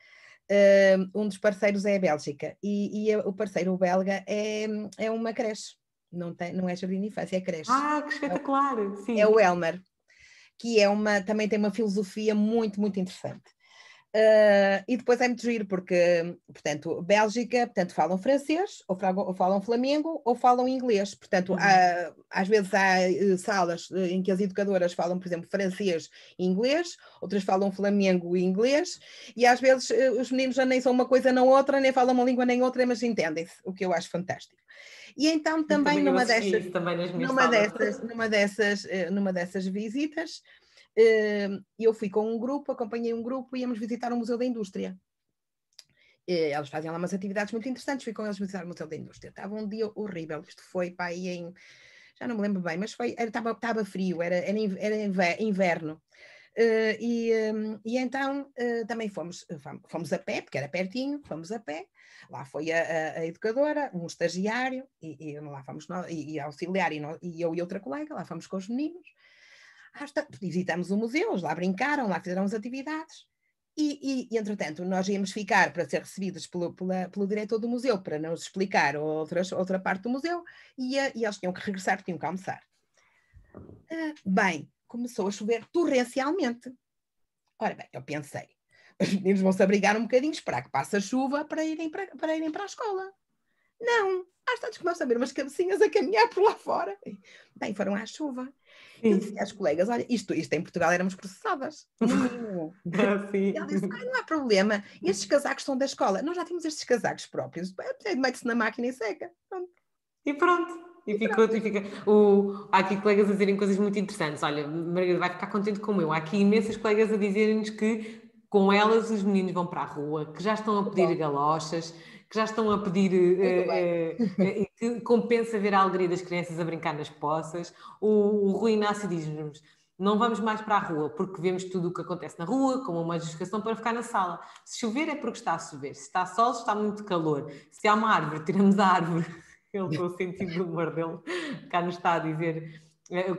S2: um dos parceiros é a Bélgica e, e o parceiro belga é, é uma creche não, tem, não é jardim de infância, é creche.
S1: Ah, que espetacular!
S2: É, é o Elmer, que é uma, também tem uma filosofia muito, muito interessante. Uh, e depois é muito giro, porque, portanto, Bélgica, portanto, falam francês, ou falam, ou falam flamengo, ou falam inglês. Portanto, uhum. há, às vezes há uh, salas uh, em que as educadoras falam, por exemplo, francês e inglês, outras falam flamengo e inglês, e às vezes os meninos já nem são uma coisa nem outra, nem falam uma língua nem outra, mas entendem-se, o que eu acho fantástico. E então também, também numa, dessas, numa, dessas, numa, dessas, numa dessas visitas, eu fui com um grupo, acompanhei um grupo e íamos visitar o Museu da Indústria. Eles fazem lá umas atividades muito interessantes, fui com eles visitar o Museu da Indústria. Estava um dia horrível, isto foi para aí em. Já não me lembro bem, mas foi, estava, estava frio, era, era, inverno. Uh, e, e, então uh, também fomos, fomos a pé, porque era pertinho, fomos a pé. Lá foi a, a, a educadora, um estagiário, e, e lá fomos nós, e, e auxiliar, e, nós, e eu e outra colega, lá fomos com os meninos visitamos o museu, lá brincaram, lá fizeram as atividades. E, e, entretanto, nós íamos ficar para ser recebidos pelo, pela, pelo diretor do museu para nos explicar outras, outra parte do museu e, e eles tinham que regressar, tinham que almoçar. Uh, bem, começou a chover torrencialmente. Ora bem, eu pensei, os meninos vão se abrigar um bocadinho, esperar que passe a chuva para irem para, para, irem para a escola. Não, às tantas começam a ver umas cabecinhas a caminhar por lá fora. Bem, foram à chuva. Eu disse às colegas: olha, isto, isto em Portugal éramos processadas.
S1: Ah, sim.
S2: Ela disse: ah, não há problema, estes casacos são da escola. Nós já tínhamos estes casacos próprios. Mete-se na máquina e seca. Pronto.
S1: E pronto. E, ficou, e fica. O, há aqui colegas a dizerem coisas muito interessantes. Olha, Margarida vai ficar contente como eu. Há aqui imensas colegas a dizerem-nos que com elas os meninos vão para a rua, que já estão a pedir galochas, que já estão a pedir uh, uh, compensa ver a alegria das crianças a brincar nas poças. O, o Rui Inácio diz-nos: não vamos mais para a rua porque vemos tudo o que acontece na rua, como uma justificação para ficar na sala. Se chover é porque está a chover, se está sol, está muito calor. Se há uma árvore, tiramos a árvore. Ele, com o sentido do humor dele, cá nos está a dizer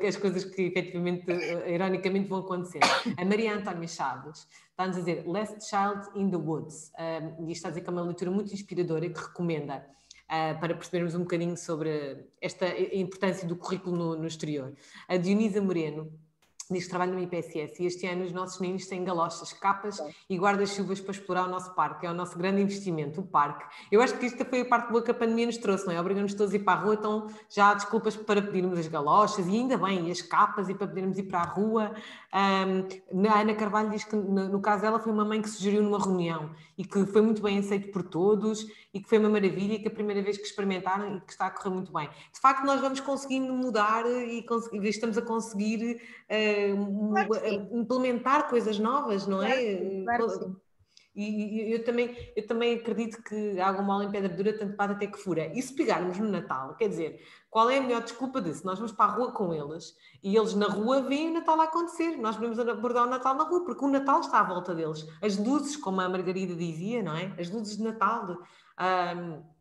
S1: as coisas que efetivamente, ironicamente, vão acontecendo. A Maria Antónia Chaves está-nos a dizer Last Child in the Woods, um, e está a dizer que é uma leitura muito inspiradora e que recomenda uh, para percebermos um bocadinho sobre esta importância do currículo no, no exterior. A Dionisa Moreno diz que trabalha no IPSS e este ano os nossos meninos têm galochas, capas e guarda-chuvas para explorar o nosso parque, é o nosso grande investimento, o parque. Eu acho que esta foi a parte boa que a pandemia nos trouxe, não é? Obrigamos todos a ir para a rua, então já há desculpas para pedirmos as galochas e ainda bem, e as capas e para podermos ir para a rua. Um, a Ana Carvalho diz que no, no caso dela foi uma mãe que sugeriu numa reunião e que foi muito bem aceito por todos e que foi uma maravilha e que a primeira vez que experimentaram e que está a correr muito bem. De facto, nós vamos conseguindo mudar e estamos a conseguir uh, claro implementar coisas novas, não é?
S2: Claro que sim.
S1: E, eu, também, eu também acredito que água mole em pedra dura, tanto bate até que fura. E se pegarmos no Natal, quer dizer, qual é a melhor desculpa disso? Nós vamos para a rua com eles e eles na rua veem o Natal a acontecer. Nós podemos abordar o Natal na rua, porque o Natal está à volta deles. As luzes, como a Margarida dizia, não é? As luzes de Natal. Um,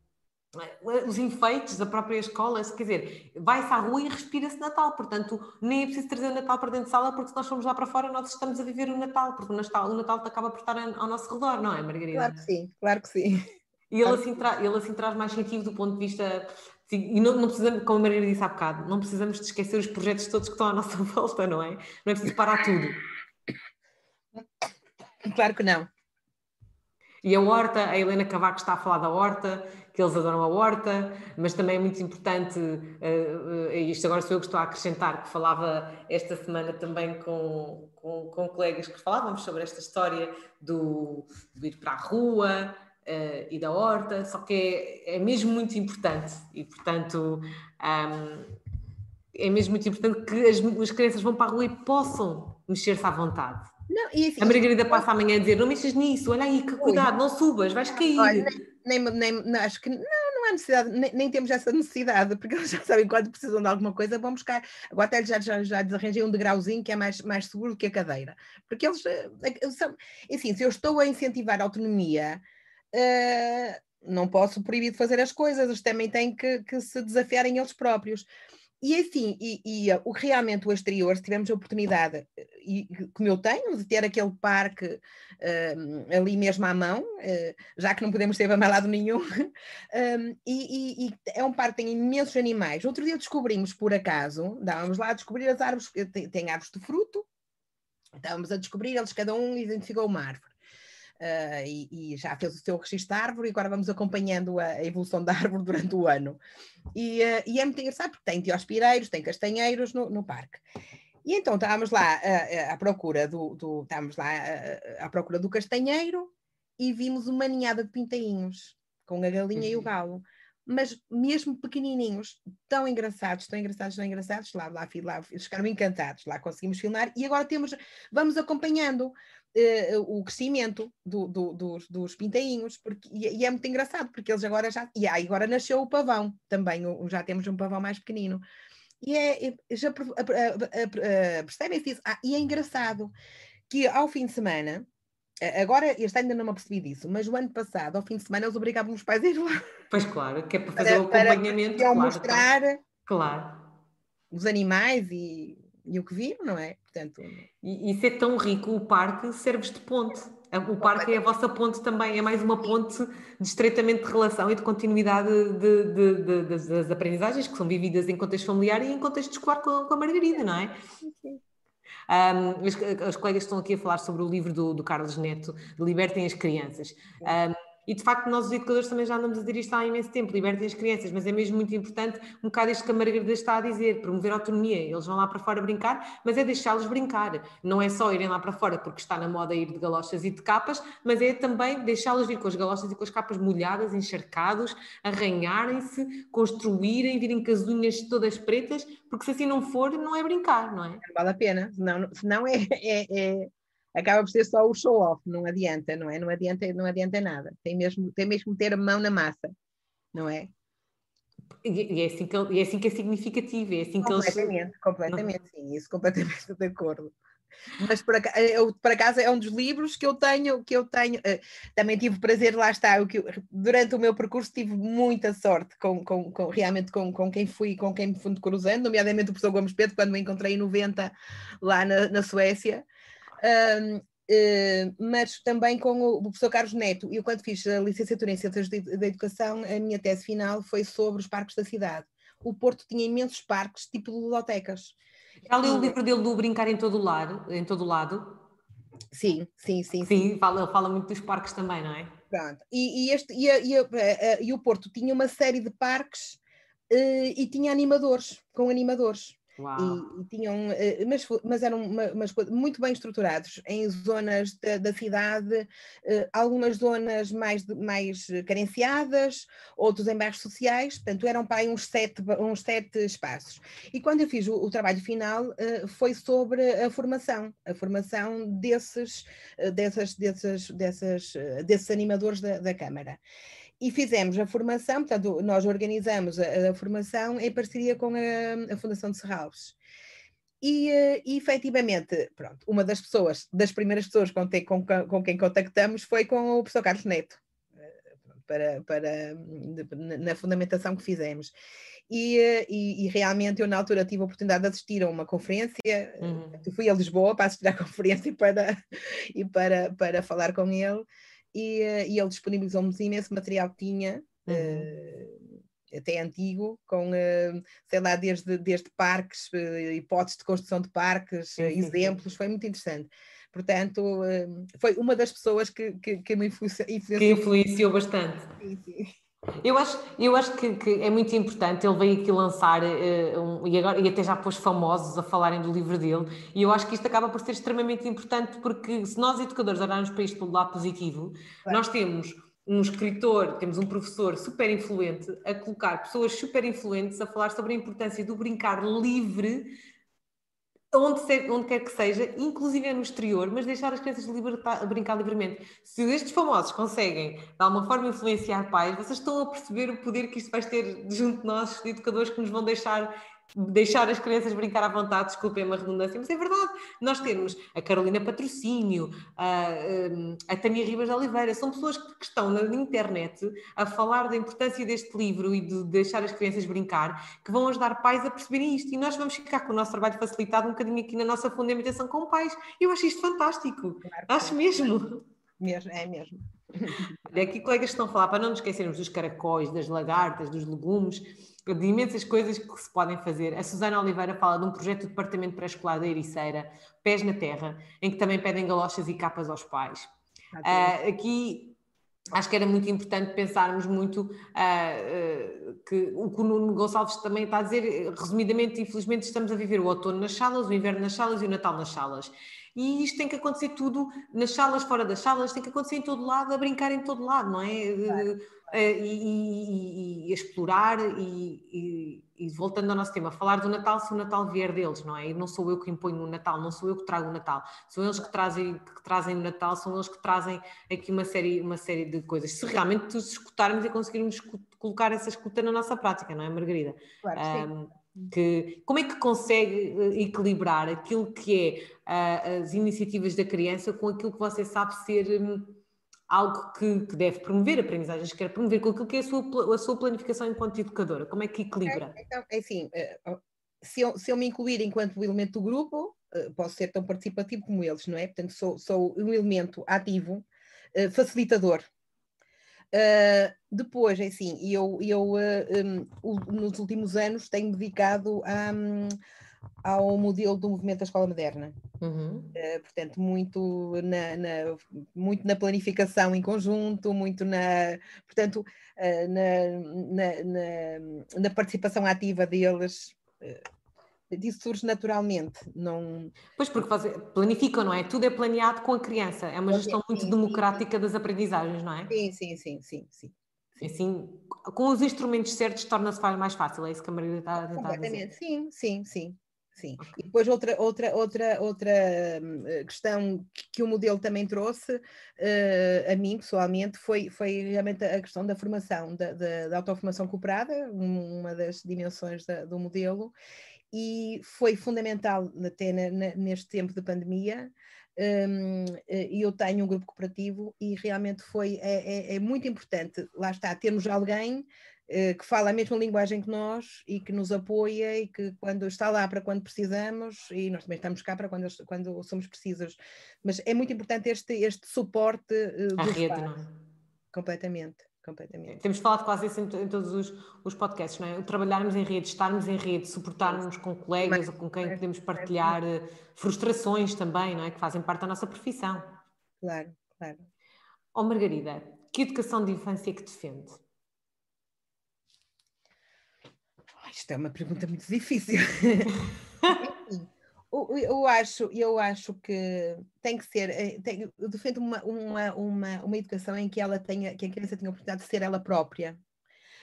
S1: os enfeites da própria escola, quer dizer, vai-se à rua e respira-se Natal, portanto, nem é preciso trazer o Natal para dentro de sala, porque se nós formos lá para fora, nós estamos a viver o Natal, porque o Natal, o Natal acaba por estar ao nosso redor, não é, Margarida?
S2: Claro que sim, claro que sim.
S1: E ele, assim, tra ele assim traz mais sentido do ponto de vista. e não, não, precisamos, como a Margarida disse há bocado, não precisamos de esquecer os projetos todos que estão à nossa volta, não é? Não é preciso parar tudo.
S2: Claro que não.
S1: E a horta, a Helena Cavaco está a falar da horta, que eles adoram a horta, mas também é muito importante, uh, uh, isto agora sou eu que estou a acrescentar, que falava esta semana também com, com, com colegas que falávamos sobre esta história do, do ir para a rua uh, e da horta, só que é, é mesmo muito importante e, portanto, um, é mesmo muito importante que as, as crianças vão para a rua e possam mexer-se à vontade.
S2: Não, assim,
S1: a Margarida passa amanhã a dizer: não mexas nisso, olha aí, que cuidado, não subas, vais cair. Olha,
S2: nem, nem, acho que não, não há necessidade, nem, nem, temos essa necessidade, porque eles já sabem quando precisam de alguma coisa, vão buscar. Agora até já, já, já desarranjei um degrauzinho que é mais, mais seguro que a cadeira. Porque eles eh, eh, são, assim, se eu estou a incentivar a autonomia. Uh, não posso proibir de fazer as coisas, eles também têm que, que se desafiarem eles próprios. E assim, e, e o, realmente o exterior, se tivermos a oportunidade, e como eu tenho, de ter aquele parque uh, ali mesmo à mão, uh, já que não podemos ter a lado nenhum, um, e, e, é um parque que tem imensos animais. Outro dia descobrimos, por acaso, dávamos lá a descobrir as árvores, tem, tem árvores de fruto, estávamos a descobrir, eles cada um identificou uma árvore. uh, e, e, já fez o seu registro de árvore e agora vamos acompanhando a, a evolução da árvore durante o ano. E, uh, e é muito engraçado porque tem teospireiros, tem castanheiros no, no parque. E então estávamos lá à, procura do, do estávamos lá à, à procura do castanheiro e vimos uma ninhada de pintainhos com a galinha uhum. e o uhum. galo mas mesmo pequenininhos, tão engraçados, tão engraçados, tão engraçados, lá, lá, lá ficaram encantados, lá conseguimos filmar e agora temos, vamos acompanhando uh, o crescimento do, do, dos, dos pintainhos, porque, e, e, é muito engraçado, porque eles agora já, e agora nasceu o pavão também, já temos um pavão mais pequenino. E é, já percebem-se isso? Ah, e é engraçado que ao fim de semana, Agora, este ainda não me apercebi disso, mas o ano passado, ao fim de semana, eles obrigavam os pais a ir lá.
S1: Pois claro, que é para fazer para, o acompanhamento. Para
S2: claro, mostrar
S1: então. claro.
S2: os animais e, e, o que viram, não é? Portanto,
S1: e isso é tão rico, o parque serve de ponte. O parque é a vossa ponte também, é mais uma ponte de estreitamento de relação e de continuidade de, de, de, das aprendizagens que são vividas em contexto familiar e em contexto escolar com, com a Margarida, não é? Sim. Um, os, os, colegas estão aqui a falar sobre o livro do, do Carlos Neto, Libertem as Crianças. Um, e de facto, nós os educadores também já andamos a dizer isto há imenso tempo: libertem as crianças, mas é mesmo muito importante um bocado isto que a Margarida está a dizer, promover a autonomia. Eles vão lá para fora brincar, mas é deixá-los brincar. Não é só irem lá para fora porque está na moda ir de galochas e de capas, mas é também deixá-los vir com as galochas e com as capas molhadas, encharcados, arranharem-se, construírem, virem com as unhas todas pretas, porque se assim não for, não é brincar, não é? Não
S2: vale a pena, senão, senão é, é, é acaba por ser só o show off, não adianta, não é? Não adianta, não adianta nada. Tem mesmo, tem mesmo ter a mão na massa, não é?
S1: E, é assim que, é assim que é significativo, é assim
S2: que completamente, eles... Completamente, sim, isso completamente de acordo. Mas por acaso, eu, por acaso é um dos livros que eu tenho, que eu tenho, uh, também tive o prazer, lá está, que eu, durante o meu percurso tive muita sorte com, com, com, realmente com, com quem fui, com quem me fui cruzando, nomeadamente o professor Gomes Pedro, quando me encontrei em 90 lá na, na Suécia, um, uh, eh, mas também com o, o, professor Carlos Neto. Eu, quando fiz a licenciatura em Ciências da Educação, a minha tese final foi sobre os parques da cidade. O Porto tinha imensos parques, tipo ludotecas.
S1: Já leu o livro dele do Brincar em todo lado? Em todo lado?
S2: Sim, sim, sim.
S1: Sim, sim. Fala, fala muito dos parques também, não é?
S2: Pronto. E, e, este, e, a, e, a, e o Porto tinha uma série de parques uh, e tinha animadores, com animadores. E, e, tinham, eh, mas, mas eram muito bem estruturados em zonas da, da cidade, eh, algumas zonas mais, mais carenciadas, outros em bairros sociais, portanto eram para aí uns sete, uns sete espaços. E quando eu fiz o, o trabalho final eh, foi sobre a formação, a formação desses, dessas, dessas, dessas, desses animadores da, da Câmara e fizemos a formação, portanto, nós organizamos a, a formação em parceria com a, a Fundação de Serralves. E, uh, e efetivamente, pronto, uma das pessoas, das primeiras pessoas com, te, com, com quem contactamos foi com o professor Carlos Neto, uh, para, para, na fundamentação que fizemos. E, uh, e, e, realmente eu na altura tive a oportunidade de assistir a uma conferência, uhum. fui a Lisboa para assistir à conferência e para, e para, para falar com ele, e, eh, e ele disponibilizou-nos imenso material que tinha, uhum. uh, até antigo, com, uh, sei lá, desde, desde parques, uh, hipóteses de construção de parques, sim, exemplos, foi muito interessante. Portanto, foi uma das pessoas que, que, que me influenciou.
S1: Que influenciou bastante. Sim, sim. Eu acho, eu acho que, que, é muito importante, ele veio aqui lançar uh, um, e, agora, e até já pôs famosos a falarem do livro dele, e eu acho que isto acaba por ser extremamente importante porque se nós educadores olharmos para isto pelo lado positivo, claro. nós temos um escritor, temos um professor super influente a colocar pessoas super influentes a falar sobre a importância do brincar livre onde, se, onde quer que seja, inclusive no exterior, mas deixar as crianças libertar, brincar livremente. Se estes famosos conseguem, de alguma forma, influenciar pais, vocês estão a perceber o poder que isto vai ter junto de nós, educadores, que nos vão deixar deixar as crianças brincar à vontade, desculpem uma redundância, mas é verdade. Nós temos a Carolina Patrocínio, a, a Tânia Ribas de Oliveira, são pessoas que estão na internet a falar da importância deste livro e de deixar as crianças brincar, que vão ajudar pais a perceberem isto. E nós vamos ficar com o nosso trabalho facilitado um bocadinho aqui na nossa fundamentação com pais. Eu acho isto fantástico. Claro, acho mesmo.
S2: Mesmo, é mesmo.
S1: Olha, aqui colegas estão a falar, para não nos esquecermos dos caracóis, das lagartas, dos legumes, de imensas coisas que se podem fazer. A Susana Oliveira fala de um projeto do Departamento Pré-Escolar da Ericeira, Pés na Terra, em que também pedem galochas e capas aos pais. Uh, aqui acho que era muito importante pensarmos muito uh, uh, que o que o Nuno Gonçalves também está a dizer, resumidamente, infelizmente estamos a viver o outono nas salas, o inverno nas salas e o Natal nas salas. E isto tem que acontecer tudo nas salas, fora das salas, tem que acontecer em todo lado, a brincar em todo lado, não é? Claro. Eh, e, e, e, explorar e, e, voltando ao nosso tema, falar do Natal se o Natal vier deles, não é? E não sou eu que imponho o Natal, não sou eu que trago o Natal, são eles que trazem, que trazem o Natal, são eles que trazem aqui uma série, uma série de coisas. Se realmente escutarmos e conseguirmos colocar essa escuta na nossa prática, não é, Margarida?
S2: Claro, um,
S1: que, como é que consegue eh, equilibrar aquilo que é uh, as iniciativas da criança com aquilo que você sabe ser um, algo que, que, deve promover, aprendizagens que quer promover, com aquilo que é a sua, a sua planificação enquanto educadora? Como é que equilibra?
S2: É, então, é assim, eh, se eu, se eu me incluir enquanto elemento do grupo, eh, posso ser tão participativo como eles, não é? Portanto, sou, sou um elemento ativo, facilitador Uh, depois, é assim, eu, eu uh, um, nos últimos anos tenho dedicado a, um, ao modelo do movimento da escola moderna. Uhum. Uh, portanto, muito na, na, muito na planificação em conjunto, muito na, portanto, na, na, na, participação ativa deles disso surge naturalmente. Não...
S1: Pois, porque planificam, não é? Tudo é planeado com a criança. É uma gestão muito sim, democrática sim. das aprendizagens, não é?
S2: Sim, sim, sim, sim. sim.
S1: Assim, com os instrumentos certos torna-se mais fácil, é isso que a Maria está a
S2: tentar dizer. sim, sim, sim. Sim. E depois outra, outra, outra, outra hum, questão que o modelo também trouxe uh, a mim pessoalmente foi, foi realmente a questão da formação, da, da, da autoformação cooperada, uma das dimensões da, do modelo, e foi fundamental até neste tempo de pandemia. Um, eh, eu tenho um grupo cooperativo e realmente foi é, é, é muito importante, lá está, termos alguém uh, que fala a mesma linguagem que nós e que nos apoia e que quando está lá para quando precisamos e nós também estamos cá para quando, quando somos precisos, mas é muito importante este, este suporte uh,
S1: do rede, não é?
S2: completamente completamente.
S1: Temos falado quase isso em, em todos os, os, podcasts, não é? Trabalharmos em rede, estarmos em rede, suportarmos com colegas Mas, ou com quem podemos partilhar é, frustrações também, não é? Que fazem parte da nossa profissão.
S2: Claro, claro.
S1: Ó oh, Margarida, que educação de infância que defende?
S2: Isto é uma pergunta muito difícil. eu acho, eu acho que tem que ser, eh, tem, eu defendo uma, uma, uma, uma educação em que ela tenha, que a criança tenha a oportunidade de ser ela própria,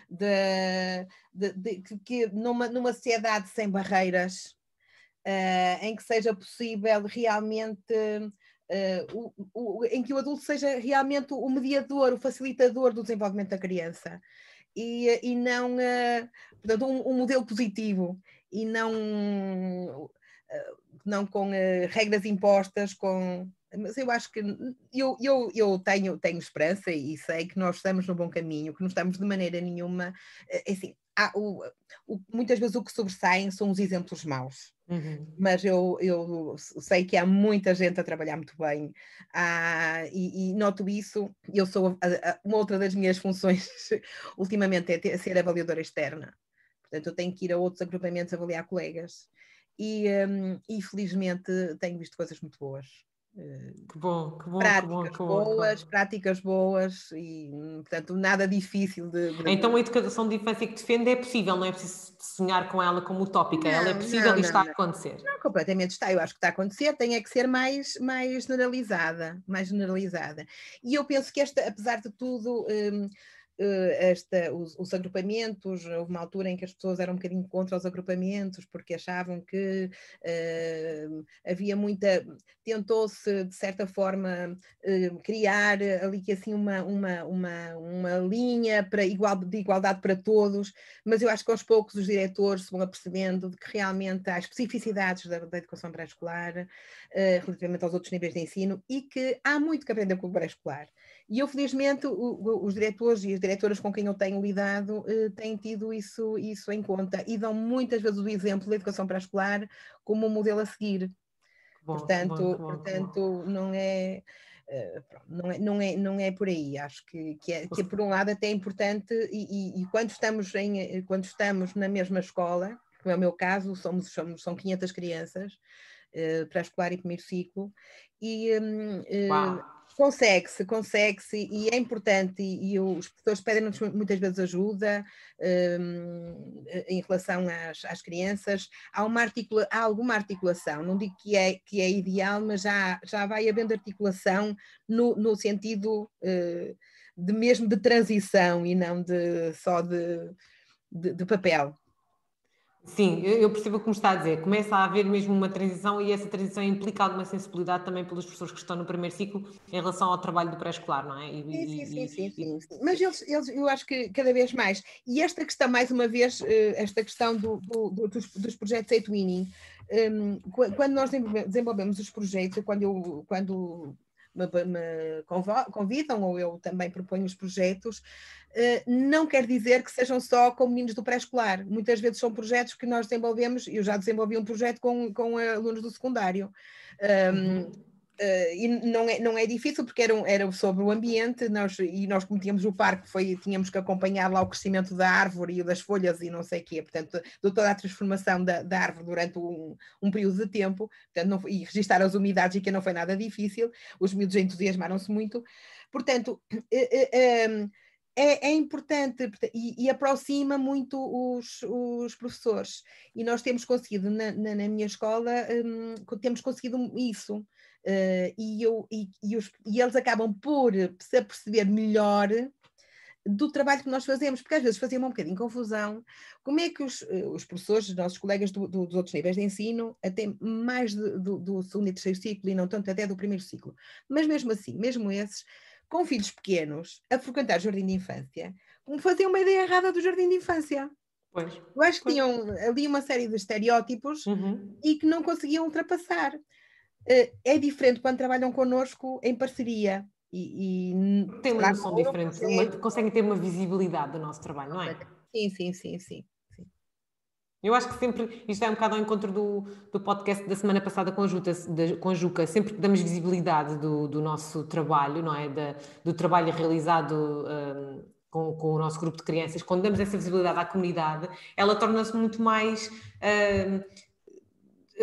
S2: de, de, de que numa, numa sociedade sem barreiras, uh, em que seja possível realmente uh, o, o, em que o adulto seja realmente o mediador, o facilitador do desenvolvimento da criança. E, e não, uh, portanto, um, um modelo positivo e não não com uh, regras impostas, com mas eu acho que eu, eu, eu tenho, tenho esperança e sei que nós estamos no bom caminho, que não estamos de maneira nenhuma. Eh, é assim, há, o, o, muitas vezes o que sobressaem são os exemplos maus, uhum. mas eu, eu sei que há muita gente a trabalhar muito bem ah, e, e, noto isso. Eu sou a, a, uma outra das minhas funções ultimamente é ter, ser avaliadora externa. Portanto, eu tenho que ir a outros agrupamentos avaliar colegas e, um, e felizmente tenho visto coisas muito boas.
S1: Que bom, que bom,
S2: práticas
S1: que bom, que
S2: boas, bom. práticas boas e, portanto, nada difícil de,
S1: de, Então a educação de infância que defende é possível, não é preciso sonhar com ela como utópica, não, ela é possível não, e está não, a acontecer.
S2: Não, completamente está, eu acho que está a acontecer, tem é que ser mais, mais generalizada, mais generalizada. E eu penso que esta, apesar de tudo, um, eh, esta, os, os, agrupamentos, houve uma altura em que as pessoas eram um bocadinho contra os agrupamentos porque achavam que uh, havia muita, tentou-se de certa forma uh, criar ali que assim uma, uma, uma, uma linha para igual, de igualdade para todos, mas eu acho que aos poucos os diretores se vão apercebendo de que realmente há especificidades da, da educação pré-escolar uh, relativamente aos outros níveis de ensino e que há muito que aprender com o pré-escolar. E eu, felizmente, o, os diretores e as diretoras com quem eu tenho lidado eh, têm tido isso, isso em conta e dão muitas vezes o exemplo da educação pré-escolar como um modelo a seguir. Bom, portanto, bom, bom, portanto não é. Uh, não é, não, é, não é por aí, acho que, que, é, que é, por um lado até importante e, e, e, quando, estamos em, quando estamos na mesma escola, como é o meu caso, somos, somos, são 500 crianças, uh, pré-escolar e primeiro ciclo, e um, uh, Consegue-se, consegue-se, e é importante, e, e os professores pedem-nos muitas vezes ajuda um, em relação às, às crianças. Há, articula, há alguma articulação, não digo que é, que é ideal, mas já, já vai havendo articulação no, no sentido uh, de mesmo de transição e não de, só de, de, de papel.
S1: Sim, eu percebo o que me está a dizer. Começa a haver mesmo uma transição e essa transição implica alguma sensibilidade também pelos professores que estão no primeiro ciclo em relação ao trabalho do pré-escolar, não é?
S2: E, sim, sim, e, sim, sim, sim, Mas eles, eles, eu acho que cada vez mais. E esta questão, mais uma vez, eh, esta questão do, do, dos, dos projetos 8 Winning, um, quando nós desenvolvemos os projetos, quando eu, quando me, me convidam ou eu também proponho os projetos, eh, não quer dizer que sejam só com meninos do pré-escolar. Muitas vezes são projetos que nós desenvolvemos, eu já desenvolvi um projeto com, com alunos do secundário. Um, Uh, e não é, não é difícil porque era, era sobre o ambiente nós, e nós como tínhamos o parque foi, tínhamos que acompanhar lá o crescimento da árvore e das folhas e não sei o quê, portanto de toda a transformação da, da árvore durante um, um, período de tempo portanto, não, e registar as umidades e que não foi nada difícil, os miúdos entusiasmaram-se muito, portanto uh, é, é, importante e, e, aproxima muito os, os, professores. E nós temos conseguido, na, na, na minha escola, um, temos conseguido isso. Uh, e, eu, e, e, os, e, eles acabam por se aperceber melhor do trabalho que nós fazemos, porque às vezes fazia um bocadinho confusão. Como é que os, eh, os professores, os nossos colegas do, do, dos outros níveis de ensino, até mais de, do, do segundo e terceiro ciclo, e não tanto até do primeiro ciclo, mas mesmo assim, mesmo esses, com filhos pequenos a frequentar jardim de infância, como faziam uma ideia errada do jardim de infância. Pois, Eu acho que pois. tinham ali uma série de estereótipos uhum. e que não conseguiam ultrapassar. Uh, é diferente quando trabalham connosco em parceria. E,
S1: e tem uma noção diferente, uma, conseguem ter uma visibilidade do nosso trabalho, não é?
S2: Sim, sim, sim, sim.
S1: Eu acho que sempre, isto é um bocado ao encontro do, do podcast da semana passada com a, Juta, da, com a Juca, sempre que damos visibilidade do, do nosso trabalho, não é? Da, do trabalho realizado um, com, com, o nosso grupo de crianças, quando damos essa visibilidade à comunidade, ela torna-se muito mais um,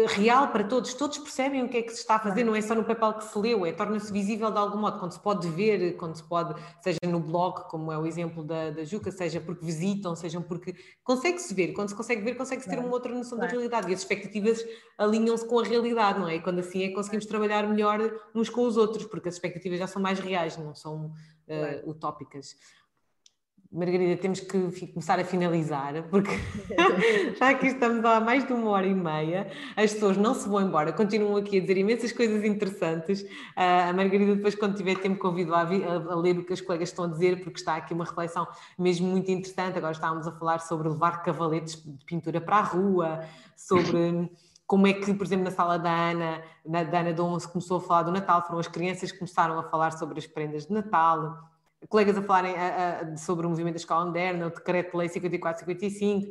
S1: real para todos, todos percebem o que é que se está a fazer, não é só no papel que se leu, é torna-se visível de algum modo, quando se pode ver, quando se pode, seja no blog, como é o exemplo da, da Juca, seja porque visitam, seja porque consegue-se ver, quando se consegue ver, consegue-se ter uma outra noção da realidade. E as expectativas alinham-se com a realidade, não é? E quando assim é conseguimos trabalhar melhor uns com os outros, porque as expectativas já são mais reais, não são uh, utópicas. Margarida, temos que começar a finalizar, porque já que estamos há mais de uma hora e meia, as pessoas não se vão embora, continuam aqui a dizer imensas coisas interessantes. Uh, a Margarida, depois, quando tiver tempo, convido a, a, a, ler o que as colegas estão a dizer, porque está aqui uma reflexão mesmo muito interessante. Agora estávamos a falar sobre levar cavaletes de pintura para a rua, sobre como é que, por exemplo, na sala da Ana, na, da Ana Dom, se começou a falar do Natal, foram as crianças que começaram a falar sobre as prendas de Natal colegas a falarem a, a, sobre o movimento da escola moderna, o decreto de lei 54-55,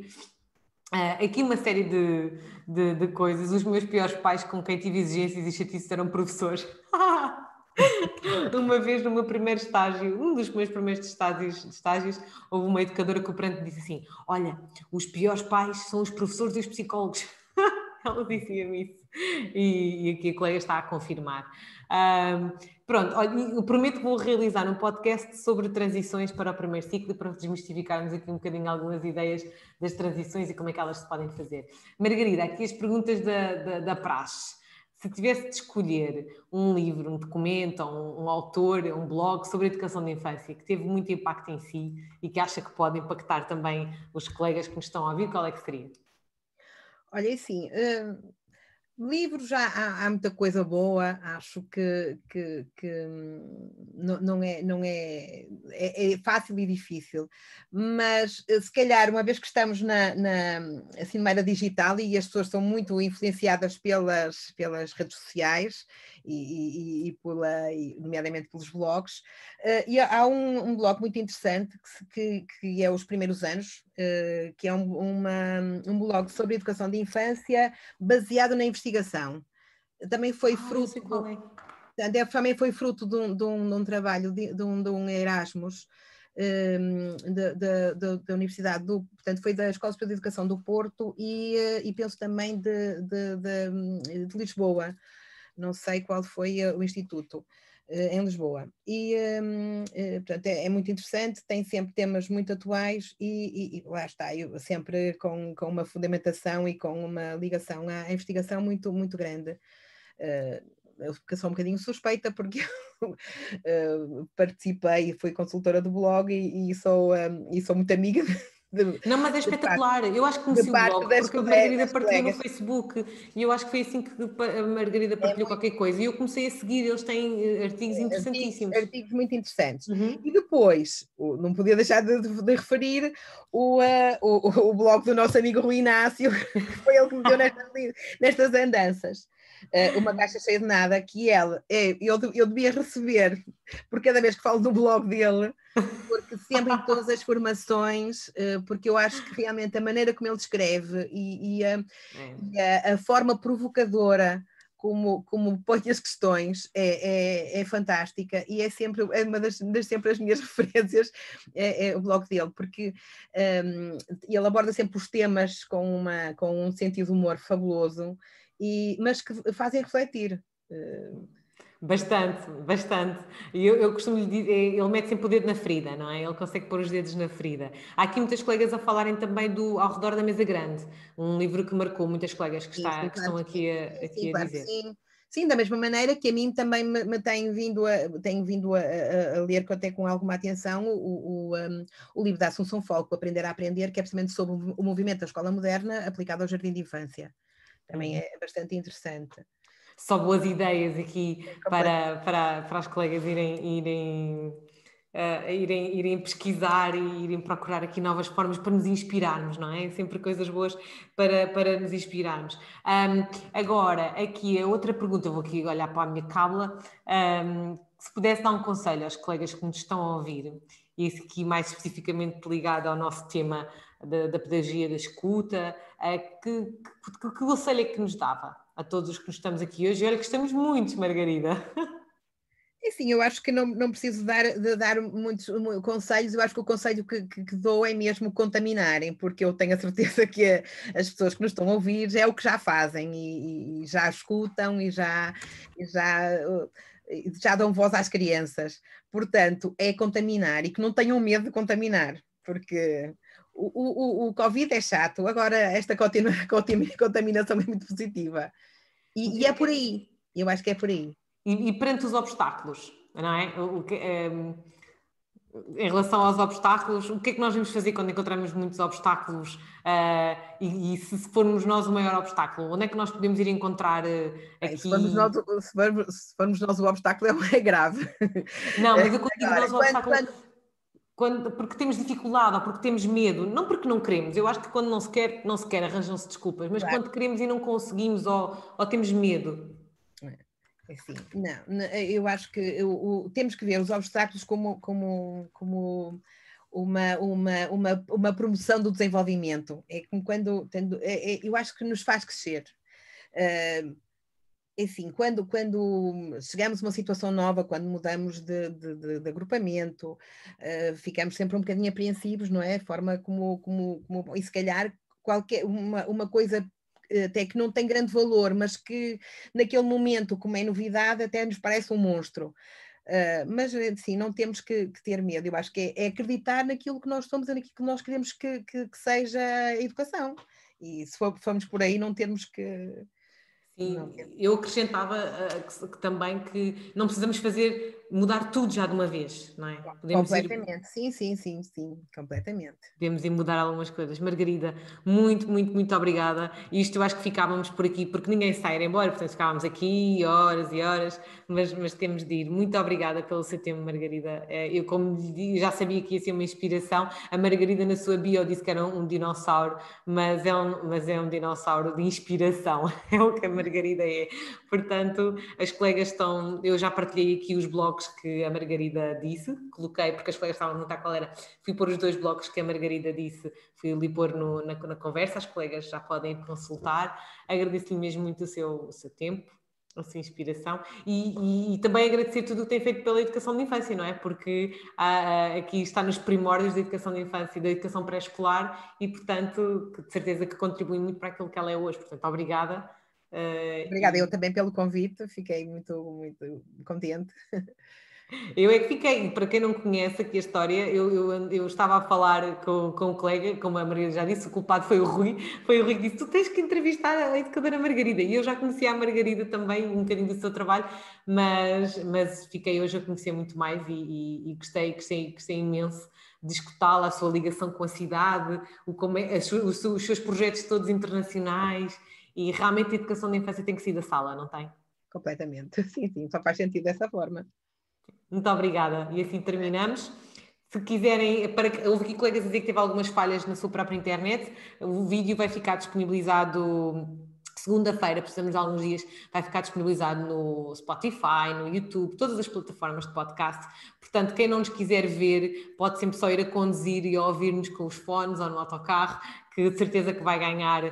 S1: uh, aqui uma série de, de, de, coisas. Os meus piores pais com quem tive exigências e chatices eram professores. uma vez no meu primeiro estágio, um dos meus primeiros estágios, estágios houve uma educadora que o pranto disse assim: Olha, os piores pais são os professores e os psicólogos. Ela dizia-me isso. E, e aqui a colega está a confirmar. Um, pronto, eu prometo que vou realizar um podcast sobre transições para o primeiro ciclo para desmistificarmos aqui um bocadinho algumas ideias das transições e como é que elas se podem fazer. Margarida, aqui as perguntas da, da, da praxe. Se tivesse de escolher um livro, um documento, um, um autor, um blog sobre educação da infância que teve muito impacto em si e que acha que pode impactar também os colegas que nos estão a ouvir, qual é que seria?
S2: Olha, assim, uh, Livros já há, há, muita coisa boa, acho que, que, que não, não, é, não é, é, é, fácil e difícil, mas eh, se calhar, uma vez que estamos na, na, assim, numa era digital e as pessoas são muito influenciadas pelas, pelas redes sociais e, e, e pela, nomeadamente pelos blogs, uh, e há um, um blog muito interessante que, que, que é Os Primeiros Anos, uh, que é um, uma, um blog sobre educação de infância baseado na investigação. Também foi ah, fruto. É. Também foi fruto de um, de um, de um trabalho de, de, um, de um Erasmus da, da, da, Universidade do, portanto, foi da Escola Superior de Educação do Porto e, eh, e penso também de, de, de, de Lisboa, não sei qual foi o instituto. em Lisboa. E, um, portanto, é, é, muito interessante, tem sempre temas muito atuais e, e, e lá está, eu, sempre com, com uma fundamentação e com uma ligação à investigação muito, muito grande. Eu sou um bocadinho suspeita porque eu participei, fui consultora do blog e, e sou, um, e sou muito amiga
S1: de, não, mas é espetacular. Parte, eu acho que conheci o blog porque a Margarida partilhou no Facebook e eu acho que foi assim que a Margarida é partilhou é qualquer coisa e eu comecei a seguir, eles têm eh, artigos interessantíssimos.
S2: Artigos, artigos muito interessantes. Uhum. E depois, não podia deixar de, de, referir o, uh, o, o blog do nosso amigo Rui Inácio, que foi ele que me deu nestas, nestas andanças. Uh, uma caixa cheia de nada que ele, é, eu, eu devia receber por cada vez que falo do blog dele, porque sempre em todas as formações, uh, porque eu acho que realmente a maneira como ele escreve e, e, a, é. e a, a, forma provocadora como, como põe as questões é, é, é, fantástica e é sempre é uma das, das sempre as minhas referências é, é o blog dele, porque um, ele aborda sempre os temas com, uma, com um sentido de humor fabuloso e, mas que fazem refletir. Eh,
S1: bastante, bastante. E eu, eu costumo lhe dizer, ele mete sempre o dedo na ferida, não é? Ele consegue pôr os dedos na ferida. Há aqui muitas colegas a falarem também do Ao Redor da Mesa Grande, um livro que marcou muitas colegas que, está, sim, que estão aqui a, aqui sim, a dizer.
S2: Sim. Sim, da mesma maneira que a mim também me, me tem vindo, a, tenho vindo a, a, a, ler até com alguma atenção o, o, um, o livro da Assunção Folco, Aprender a Aprender, que é precisamente sobre o movimento da escola moderna aplicado ao jardim de infância também uhum. é bastante interessante.
S1: Só boas ideias aqui para, para, para as colegas irem, irem, uh, irem, irem pesquisar e irem procurar aqui novas formas para nos inspirarmos, não é? Sempre coisas boas para, para nos inspirarmos. Um, agora, aqui a outra pergunta, vou aqui olhar para a minha cábula. Um, se pudesse dar um conselho aos colegas que nos estão a ouvir, e aqui mais especificamente ligado ao nosso tema da, da pedagogia da escuta, uh, que, que, que, que conselho é que nos dava a todos os que estamos aqui hoje? Olha que estamos muitos, Margarida.
S2: É sim, eu acho que não, não preciso dar, de dar muitos conselhos, eu acho que o conselho que, que, que, dou é mesmo contaminarem, porque eu tenho a certeza que as pessoas que nos estão a ouvir é o que já fazem e, e já escutam e já, e já, já dão voz às crianças. Portanto, é contaminar e que não tenham medo de contaminar, porque o, o, o Covid é chato, agora esta contaminação é muito positiva. E, e é por aí, eu acho que é por aí.
S1: E, e perante os obstáculos, não é? O, que, é? em relação aos obstáculos, o que é que nós vamos fazer quando encontramos muitos obstáculos uh, e, e, se formos nós o maior obstáculo? Onde é que nós podemos ir encontrar uh, aqui?
S2: Se formos, nós, se, formos, se formos nós o obstáculo é, é grave.
S1: Não, mas eu quando digo nós o obstáculo... Quando quando, porque temos dificuldade ou porque temos medo, não porque não queremos. Eu acho que quando não se quer, não se quer, arranjam-se desculpas, mas claro. quando queremos e não conseguimos ou, ou temos medo.
S2: Assim, não, eu acho que eu, temos que ver os obstáculos como, como, como uma, uma, uma, uma promoção do desenvolvimento. É como quando, tendo, é, é, eu acho que nos faz crescer. Uh, assim, quando, quando chegamos a uma situação nova, quando mudamos de, de, de, de agrupamento, uh, ficamos sempre um bocadinho apreensivos, não é? Forma como, como, como, e se calhar qualquer, uma, uma coisa eh, até que não tem grande valor, mas que naquele momento, como é novidade, até nos parece um monstro. Uh, mas sim, não temos que, que, ter medo. Eu acho que é, é, acreditar naquilo que nós somos naquilo que nós queremos que, que, que seja a educação. E se for, formos por aí, não temos que,
S1: Sim, eu acrescentava uh, que, que, também que não precisamos fazer mudar tudo já de uma vez, não é?
S2: Podemos completamente, ir... sim, sim, sim, sim, completamente.
S1: Podemos ir mudar algumas coisas. Margarida, muito, muito, muito obrigada. E isto eu acho que ficávamos por aqui, porque ninguém sai embora, portanto ficávamos aqui horas e horas, mas, mas temos de ir. Muito obrigada pelo seu tempo, Margarida. Eh, eu, como já sabia que ia ser uma inspiração, a Margarida na sua bio disse que era um dinossauro, mas é um, mas é um dinossauro de inspiração, é o que a Margarida é. Portanto, as colegas estão, eu já partilhei aqui os blogs que a Margarida disse, coloquei, porque as colegas estavam a perguntar qual era, fui pôr os dois blogs que a Margarida disse, fui ali pôr no, na, na, conversa, as colegas já podem consultar. Agradeço-lhe mesmo muito o seu, o seu tempo, a sua inspiração e, e, e, também agradecer tudo o que tem feito pela educação de infância, não é? Porque ah, aqui está nos primórdios da educação de infância e da educação pré-escolar e, portanto, de certeza que contribui muito para aquilo que ela é hoje. Portanto, obrigada
S2: Obrigada, e... eu também pelo convite, fiquei muito, muito contente.
S1: Eu é que fiquei, para quem não conhece aqui a história, eu, eu, eu estava a falar com, com um colega, como a Maria já disse, o culpado foi o Rui, foi o Rui que disse, tu tens que entrevistar a educadora Margarida, e eu já conhecia a Margarida também, um bocadinho do seu trabalho, mas, mas fiquei hoje a conhecer muito mais e, e, e gostei, gostei, gostei imenso de escutá-la, a sua ligação com a cidade, o, como é, os, os seus projetos todos internacionais, e realmente a educação da infância tem que sair da sala, não tem?
S2: Completamente, sim, sim, só faz sentido dessa forma.
S1: Muito obrigada. E assim terminamos. Se quiserem, para, houve aqui colegas a dizer que teve algumas falhas na sua própria internet, o vídeo vai ficar disponibilizado segunda-feira, precisamos de alguns dias, vai ficar disponibilizado no Spotify, no YouTube, todas as plataformas de podcast. Portanto, quem não nos quiser ver, pode sempre só ir a conduzir e ouvir-nos com os fones ou no autocarro, que de certeza que vai ganhar uh,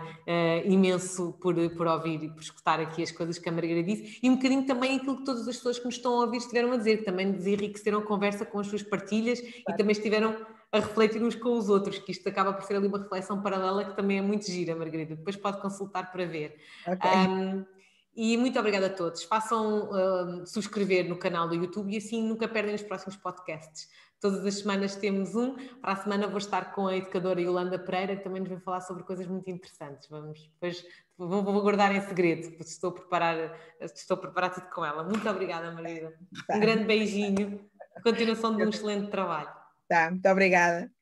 S1: imenso por, por ouvir e por escutar aqui as coisas que a Margarida disse e um bocadinho também aquilo que todas as pessoas que nos estão a ouvir estiveram a dizer, que também nos enriqueceram a conversa com as suas partilhas e também estiveram a refletir uns com os outros, que isto acaba por ser ali uma reflexão paralela que também é muito gira, Margarida. Depois pode consultar para ver. Okay. Um, e muito obrigada a todos. Façam subscrever no canal do YouTube e assim nunca perdem os próximos podcasts. Todas as semanas temos um. Para a semana vou estar com a educadora Yolanda Pereira, que também nos vai falar sobre coisas muito interessantes. Vamos, depois vou, vou guardar em segredo, estou a, preparar, estou a preparar tudo com ela. Muito obrigada, Marida. Um grande beijinho. Continuação de um excelente trabalho.
S2: Tá, muito obrigada.